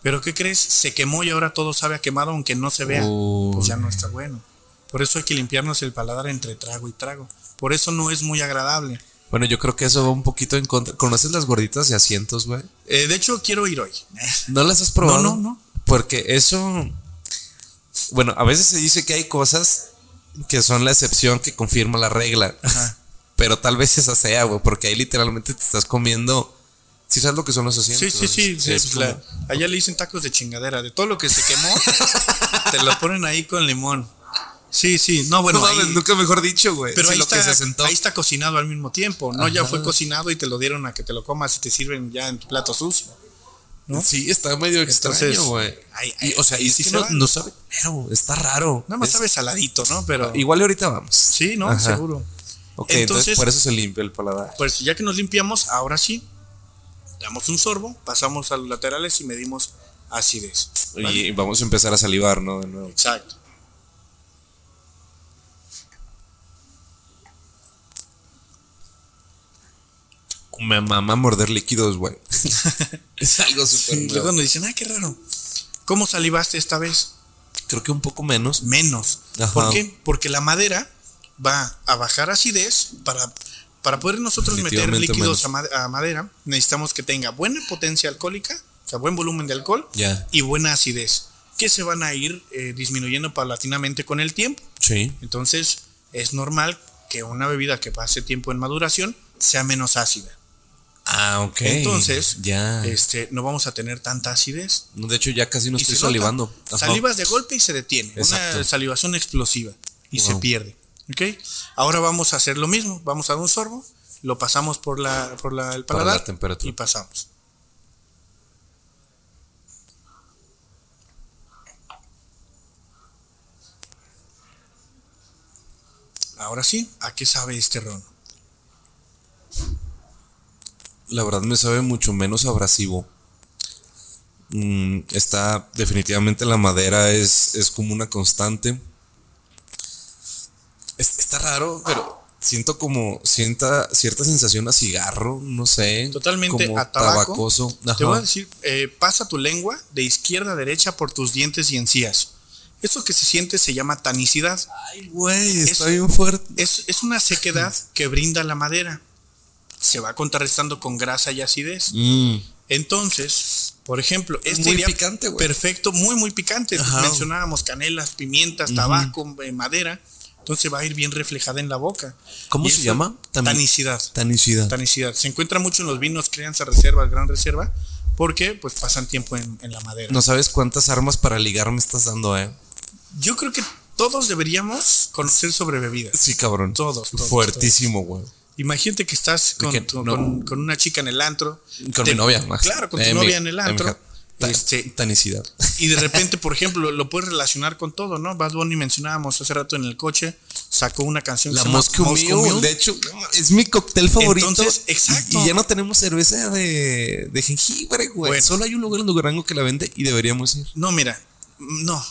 Pero ¿qué crees? Se quemó y ahora todo sabe a quemado, aunque no se vea. Pues ya no está bueno. Por eso hay que limpiarnos el paladar entre trago y trago. Por eso no es muy agradable. Bueno, yo creo que eso va un poquito en contra. ¿Conoces las gorditas de asientos, güey? Eh, de hecho, quiero ir hoy. ¿No las has probado? No, no, no. Porque eso. Bueno, a veces se dice que hay cosas que son la excepción que confirma la regla. Ajá pero tal vez esa sea, güey, porque ahí literalmente te estás comiendo. ¿Sí sabes lo que son los asientos? Sí, sí, sí. Pues allá le dicen tacos de chingadera. De todo lo que se quemó, te lo ponen ahí con limón. Sí, sí. No, bueno. No, nunca mejor dicho, güey. Pero ahí, está, ahí está cocinado al mismo tiempo. No, ya fue cocinado y te lo dieron a que te lo comas y te sirven ya en tu plato sucio. ¿no? Sí, está medio extraño, güey. O sea, y sí no, sabe, pero está raro. Nada más sabe saladito, ¿no? Pero. Igual ahorita vamos. Sí, ¿no? Seguro. Ok, entonces, por eso se limpia el paladar. Pues ya que nos limpiamos, ahora sí, damos un sorbo, pasamos a los laterales y medimos acidez. Y vamos a empezar a salivar, ¿no? De nuevo. Exacto. Me mama morder líquidos, güey. es algo súper. Sí, luego nos dicen, ay, qué raro. ¿Cómo salivaste esta vez? Creo que un poco menos. Menos. ¿Por qué? Porque la madera va a bajar acidez para, para poder nosotros meter líquidos a, madera. Necesitamos que tenga buena potencia alcohólica, o sea, buen volumen de alcohol y buena acidez, que se van a ir eh, disminuyendo paulatinamente con el tiempo. Sí. Entonces, es normal que una bebida que pase tiempo en maduración sea menos ácida. Ah, ok. Entonces, ya. Este, no vamos a tener tanta acidez. De hecho, ya casi no estoy salivando. Salivas de golpe y se detiene. Una salivación explosiva y se pierde. ¿Ok? Ahora vamos a hacer lo mismo. Vamos a dar un sorbo, lo pasamos por, la, por la, el paladar y pasamos. Ahora sí, ¿a qué sabe este ron? La verdad me sabe mucho menos abrasivo. Mm, está definitivamente la madera es, es como una constante está raro, pero siento como sienta cierta sensación a cigarro, no sé. Totalmente a tabacoso. Te voy a decir, eh, pasa tu lengua de izquierda a derecha por tus dientes y encías. Eso que se siente se llama tanicidad. Ay, güey, está bien fuerte. Es, es, una sequedad que brinda la madera. Se va contrarrestando con grasa y acidez. Mm. Entonces, por ejemplo, este muy picante, güey. Perfecto, muy, muy picante. Mencionábamos canelas, pimientas, tabaco, eh, madera. Entonces va a ir bien reflejada en la boca. ¿Cómo se llama? tanicidad. Tanicidad. Tanicidad. Se encuentra mucho en los vinos crianza reserva, gran reserva, porque pues pasan tiempo en, la madera. No sabes cuántas armas para ligar me estás dando, eh. Yo creo que todos deberíamos conocer sobre bebidas. Sí, cabrón. Todos. Fuertísimo, güey. Imagínate que estás con, una chica en el antro. Con mi novia, Claro, con tu eh, novia en el antro. Este, tanicidad. Y de repente, por ejemplo, lo puedes relacionar con todo, ¿no? Bad Bunny mencionábamos hace rato en el coche, sacó una canción La Moscow Mule. De hecho, es mi cóctel favorito. Entonces, exacto. Y, ya no tenemos cerveza de, de jengibre, güey. Solo hay un lugar en Durango que la vende y deberíamos ir. No, mira, no.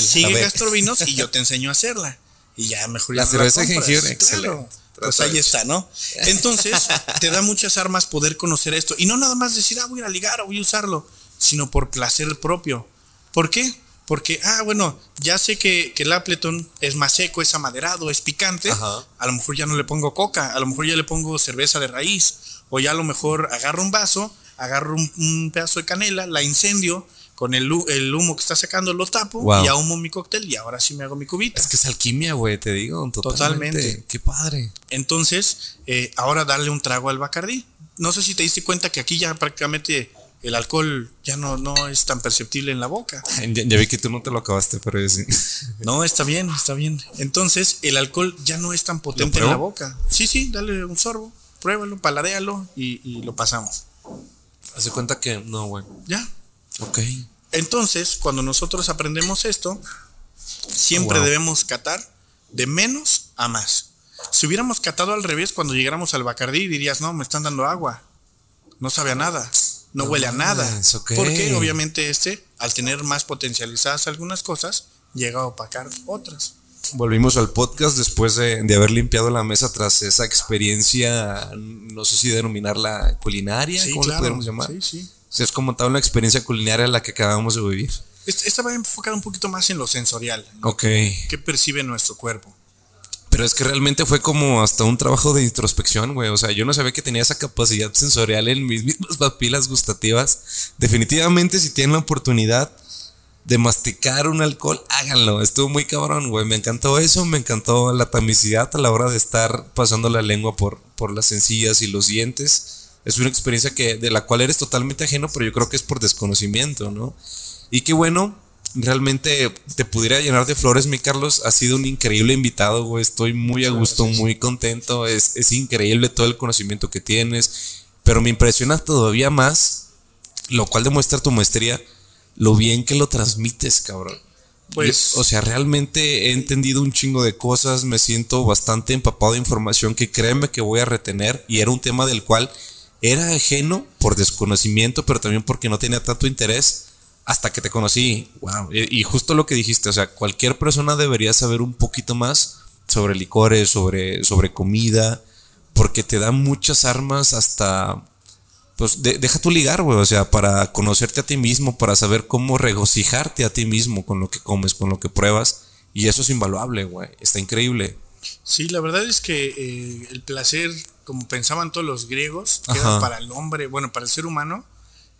Sigue Gastrovinos y yo te enseño a hacerla. Y ya mejor ya La cerveza de jengibre, excelente. Pues ahí está, ¿no? Entonces, te da muchas armas poder conocer esto. Y no nada más decir, ah, voy a ligar o voy a usarlo, sino por placer propio. ¿Por qué? Porque, ah, bueno, ya sé que, que el Appleton es más seco, es amaderado, es picante. A lo mejor ya no le pongo coca, a lo mejor ya le pongo cerveza de raíz. O ya a lo mejor agarro un vaso, agarro un pedazo de canela, la incendio, con el, el, humo que está sacando lo tapo y ahumo mi cóctel y ahora sí me hago mi cubita. Es que es alquimia, güey, te digo. Totalmente. Qué padre. Entonces, eh, ahora darle un trago al Bacardí. No sé si te diste cuenta que aquí ya prácticamente el alcohol ya no, no es tan perceptible en la boca. Ya, vi que tú no te lo acabaste, pero sí. No, está bien, está bien. Entonces, el alcohol ya no es tan potente en la boca. Sí, sí, dale un sorbo, pruébalo, paladéalo y, y lo pasamos. Hace cuenta que no, güey. Ya, Ok. Entonces, cuando nosotros aprendemos esto, siempre debemos catar de menos a más. Si hubiéramos catado al revés cuando llegáramos al Bacardí, dirías, no, me están dando agua. No sabe a nada. No, huele a nada. Porque obviamente este, al tener más potencializadas algunas cosas, llega a opacar otras. Volvimos al podcast después de, haber limpiado la mesa tras esa experiencia, no sé si denominarla culinaria, ¿cómo claro. podemos llamar? Sí, sí es como toda una experiencia culinaria la que acabamos de vivir. Esta va enfocada un poquito más en lo sensorial. Ok. ¿Qué percibe nuestro cuerpo? Pero es que realmente fue como hasta un trabajo de introspección, güey. O sea, yo no sabía que tenía esa capacidad sensorial en mis mismas papilas gustativas. Definitivamente, si tienen la oportunidad de masticar un alcohol, háganlo. Estuvo muy cabrón, güey. Me encantó eso, me encantó la tamicidad a la hora de estar pasando la lengua por, por las encías y los dientes es una experiencia que, de la cual eres totalmente ajeno, pero yo creo que es por desconocimiento, ¿no? Y qué bueno, realmente te pudiera llenar de flores, mi Carlos. Has sido un increíble invitado, güey. Estoy muy a gusto, muy contento. Es, es increíble todo el conocimiento que tienes. Pero me impresiona todavía más, lo cual demuestra tu maestría, lo bien que lo transmites, cabrón. Pues, o sea, realmente he entendido un chingo de cosas, me siento bastante empapado de información que créeme que voy a retener y era un tema del cual era ajeno por desconocimiento, pero también porque no tenía tanto interés hasta que te conocí. Wow. Y, justo lo que dijiste, o sea, cualquier persona debería saber un poquito más sobre licores, sobre, sobre comida, porque te da muchas armas hasta. Pues deja tu ligar, güey, o sea, para conocerte a ti mismo, para saber cómo regocijarte a ti mismo con lo que comes, con lo que pruebas. Y eso es invaluable, güey. Está increíble. Sí, la verdad es que eh, el placer como pensaban todos los griegos, que era para el hombre, bueno, para el ser humano,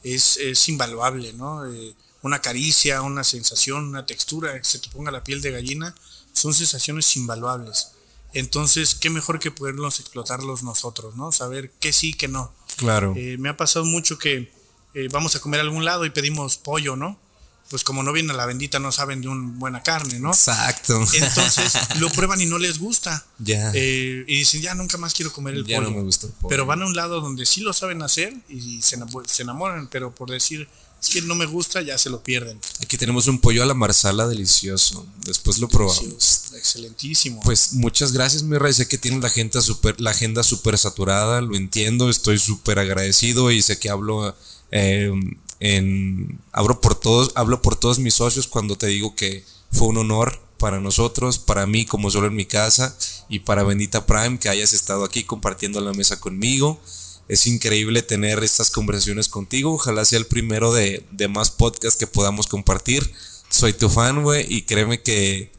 es, es invaluable, ¿no? Eh, una caricia, una sensación, una textura, que se te ponga la piel de gallina, son sensaciones invaluables. Entonces, qué mejor que poderlos explotarlos nosotros, ¿no? Saber qué sí, qué no. Claro. Eh, me ha pasado mucho que eh, vamos a comer a algún lado y pedimos pollo, ¿no? Pues como no viene la bendita, no saben de una buena carne, ¿no? Exacto. Entonces lo prueban y no les gusta. Ya. Eh, y dicen, ya nunca más quiero comer el ya No me gusta el pollo. Pero van a un lado donde sí lo saben hacer y se enamoran, pero por decir, es que no me gusta, ya se lo pierden. Aquí tenemos un pollo a la marsala delicioso. Después lo probamos. excelentísimo. Pues muchas gracias, mi rey. Sé que tienen la agenda súper la agenda super saturada, lo entiendo, estoy súper agradecido y sé que hablo eh, en, hablo, por todos, hablo por todos mis socios cuando te digo que fue un honor para nosotros, para mí como solo en mi casa y para Bendita Prime que hayas estado aquí compartiendo la mesa conmigo. Es increíble tener estas conversaciones contigo. Ojalá sea el primero de, de más podcasts que podamos compartir. Soy tu fan, güey, y créeme que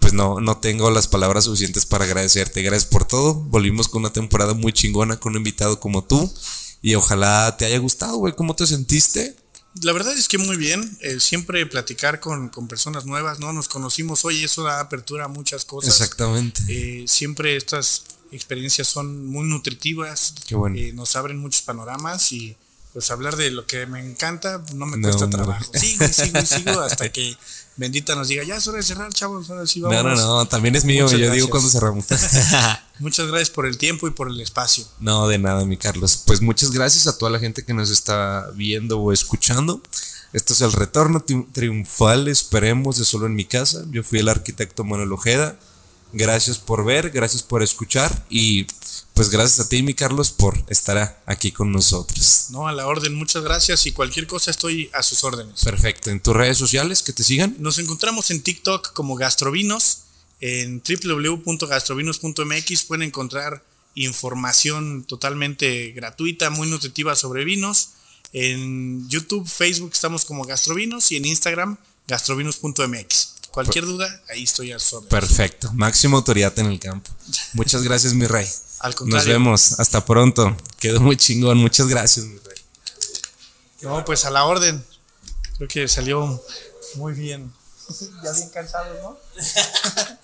pues no, no tengo las palabras suficientes para agradecerte. Gracias por todo. Volvimos con una temporada muy chingona con un invitado como tú. Y ojalá te haya gustado, güey. ¿Cómo te sentiste? La verdad es que muy bien. Eh, siempre platicar con, personas nuevas, ¿no? Nos conocimos hoy, eso da apertura a muchas cosas. Exactamente. Eh, siempre estas experiencias son muy nutritivas. Qué bueno. Eh, nos abren muchos panoramas y pues hablar de lo que me encanta no me cuesta trabajo. Sigo y sigo y sigo hasta que Bendita nos diga, ya es hora de cerrar, chavos, ahora sí vamos. No, no, no, también es mío, yo digo cuando cerramos. muchas gracias por el tiempo y por el espacio. No, de nada, mi Carlos. Pues muchas gracias a toda la gente que nos está viendo o escuchando. Este es el retorno triunfal, esperemos, de solo en mi casa. Yo fui el arquitecto Manuel Ojeda. Gracias por ver, gracias por escuchar y pues gracias a ti, mi Carlos, por estar aquí con nosotros. No, a la orden, muchas gracias y cualquier cosa estoy a sus órdenes. Perfecto. ¿En tus redes sociales que te sigan? Nos encontramos en TikTok como Gastrovinos, en www.gastrovinos.mx pueden encontrar información totalmente gratuita, muy nutritiva sobre vinos. En YouTube, Facebook estamos como Gastrovinos y en Instagram gastrovinos.mx. Cualquier duda, ahí estoy a sus órdenes. Perfecto, máxima autoridad en el campo. Muchas gracias, mi rey. Nos vemos. Hasta pronto. Quedó muy chingón. Muchas gracias, mi rey. No, pues a la orden. Creo que salió muy bien. ya bien cansado, ¿no?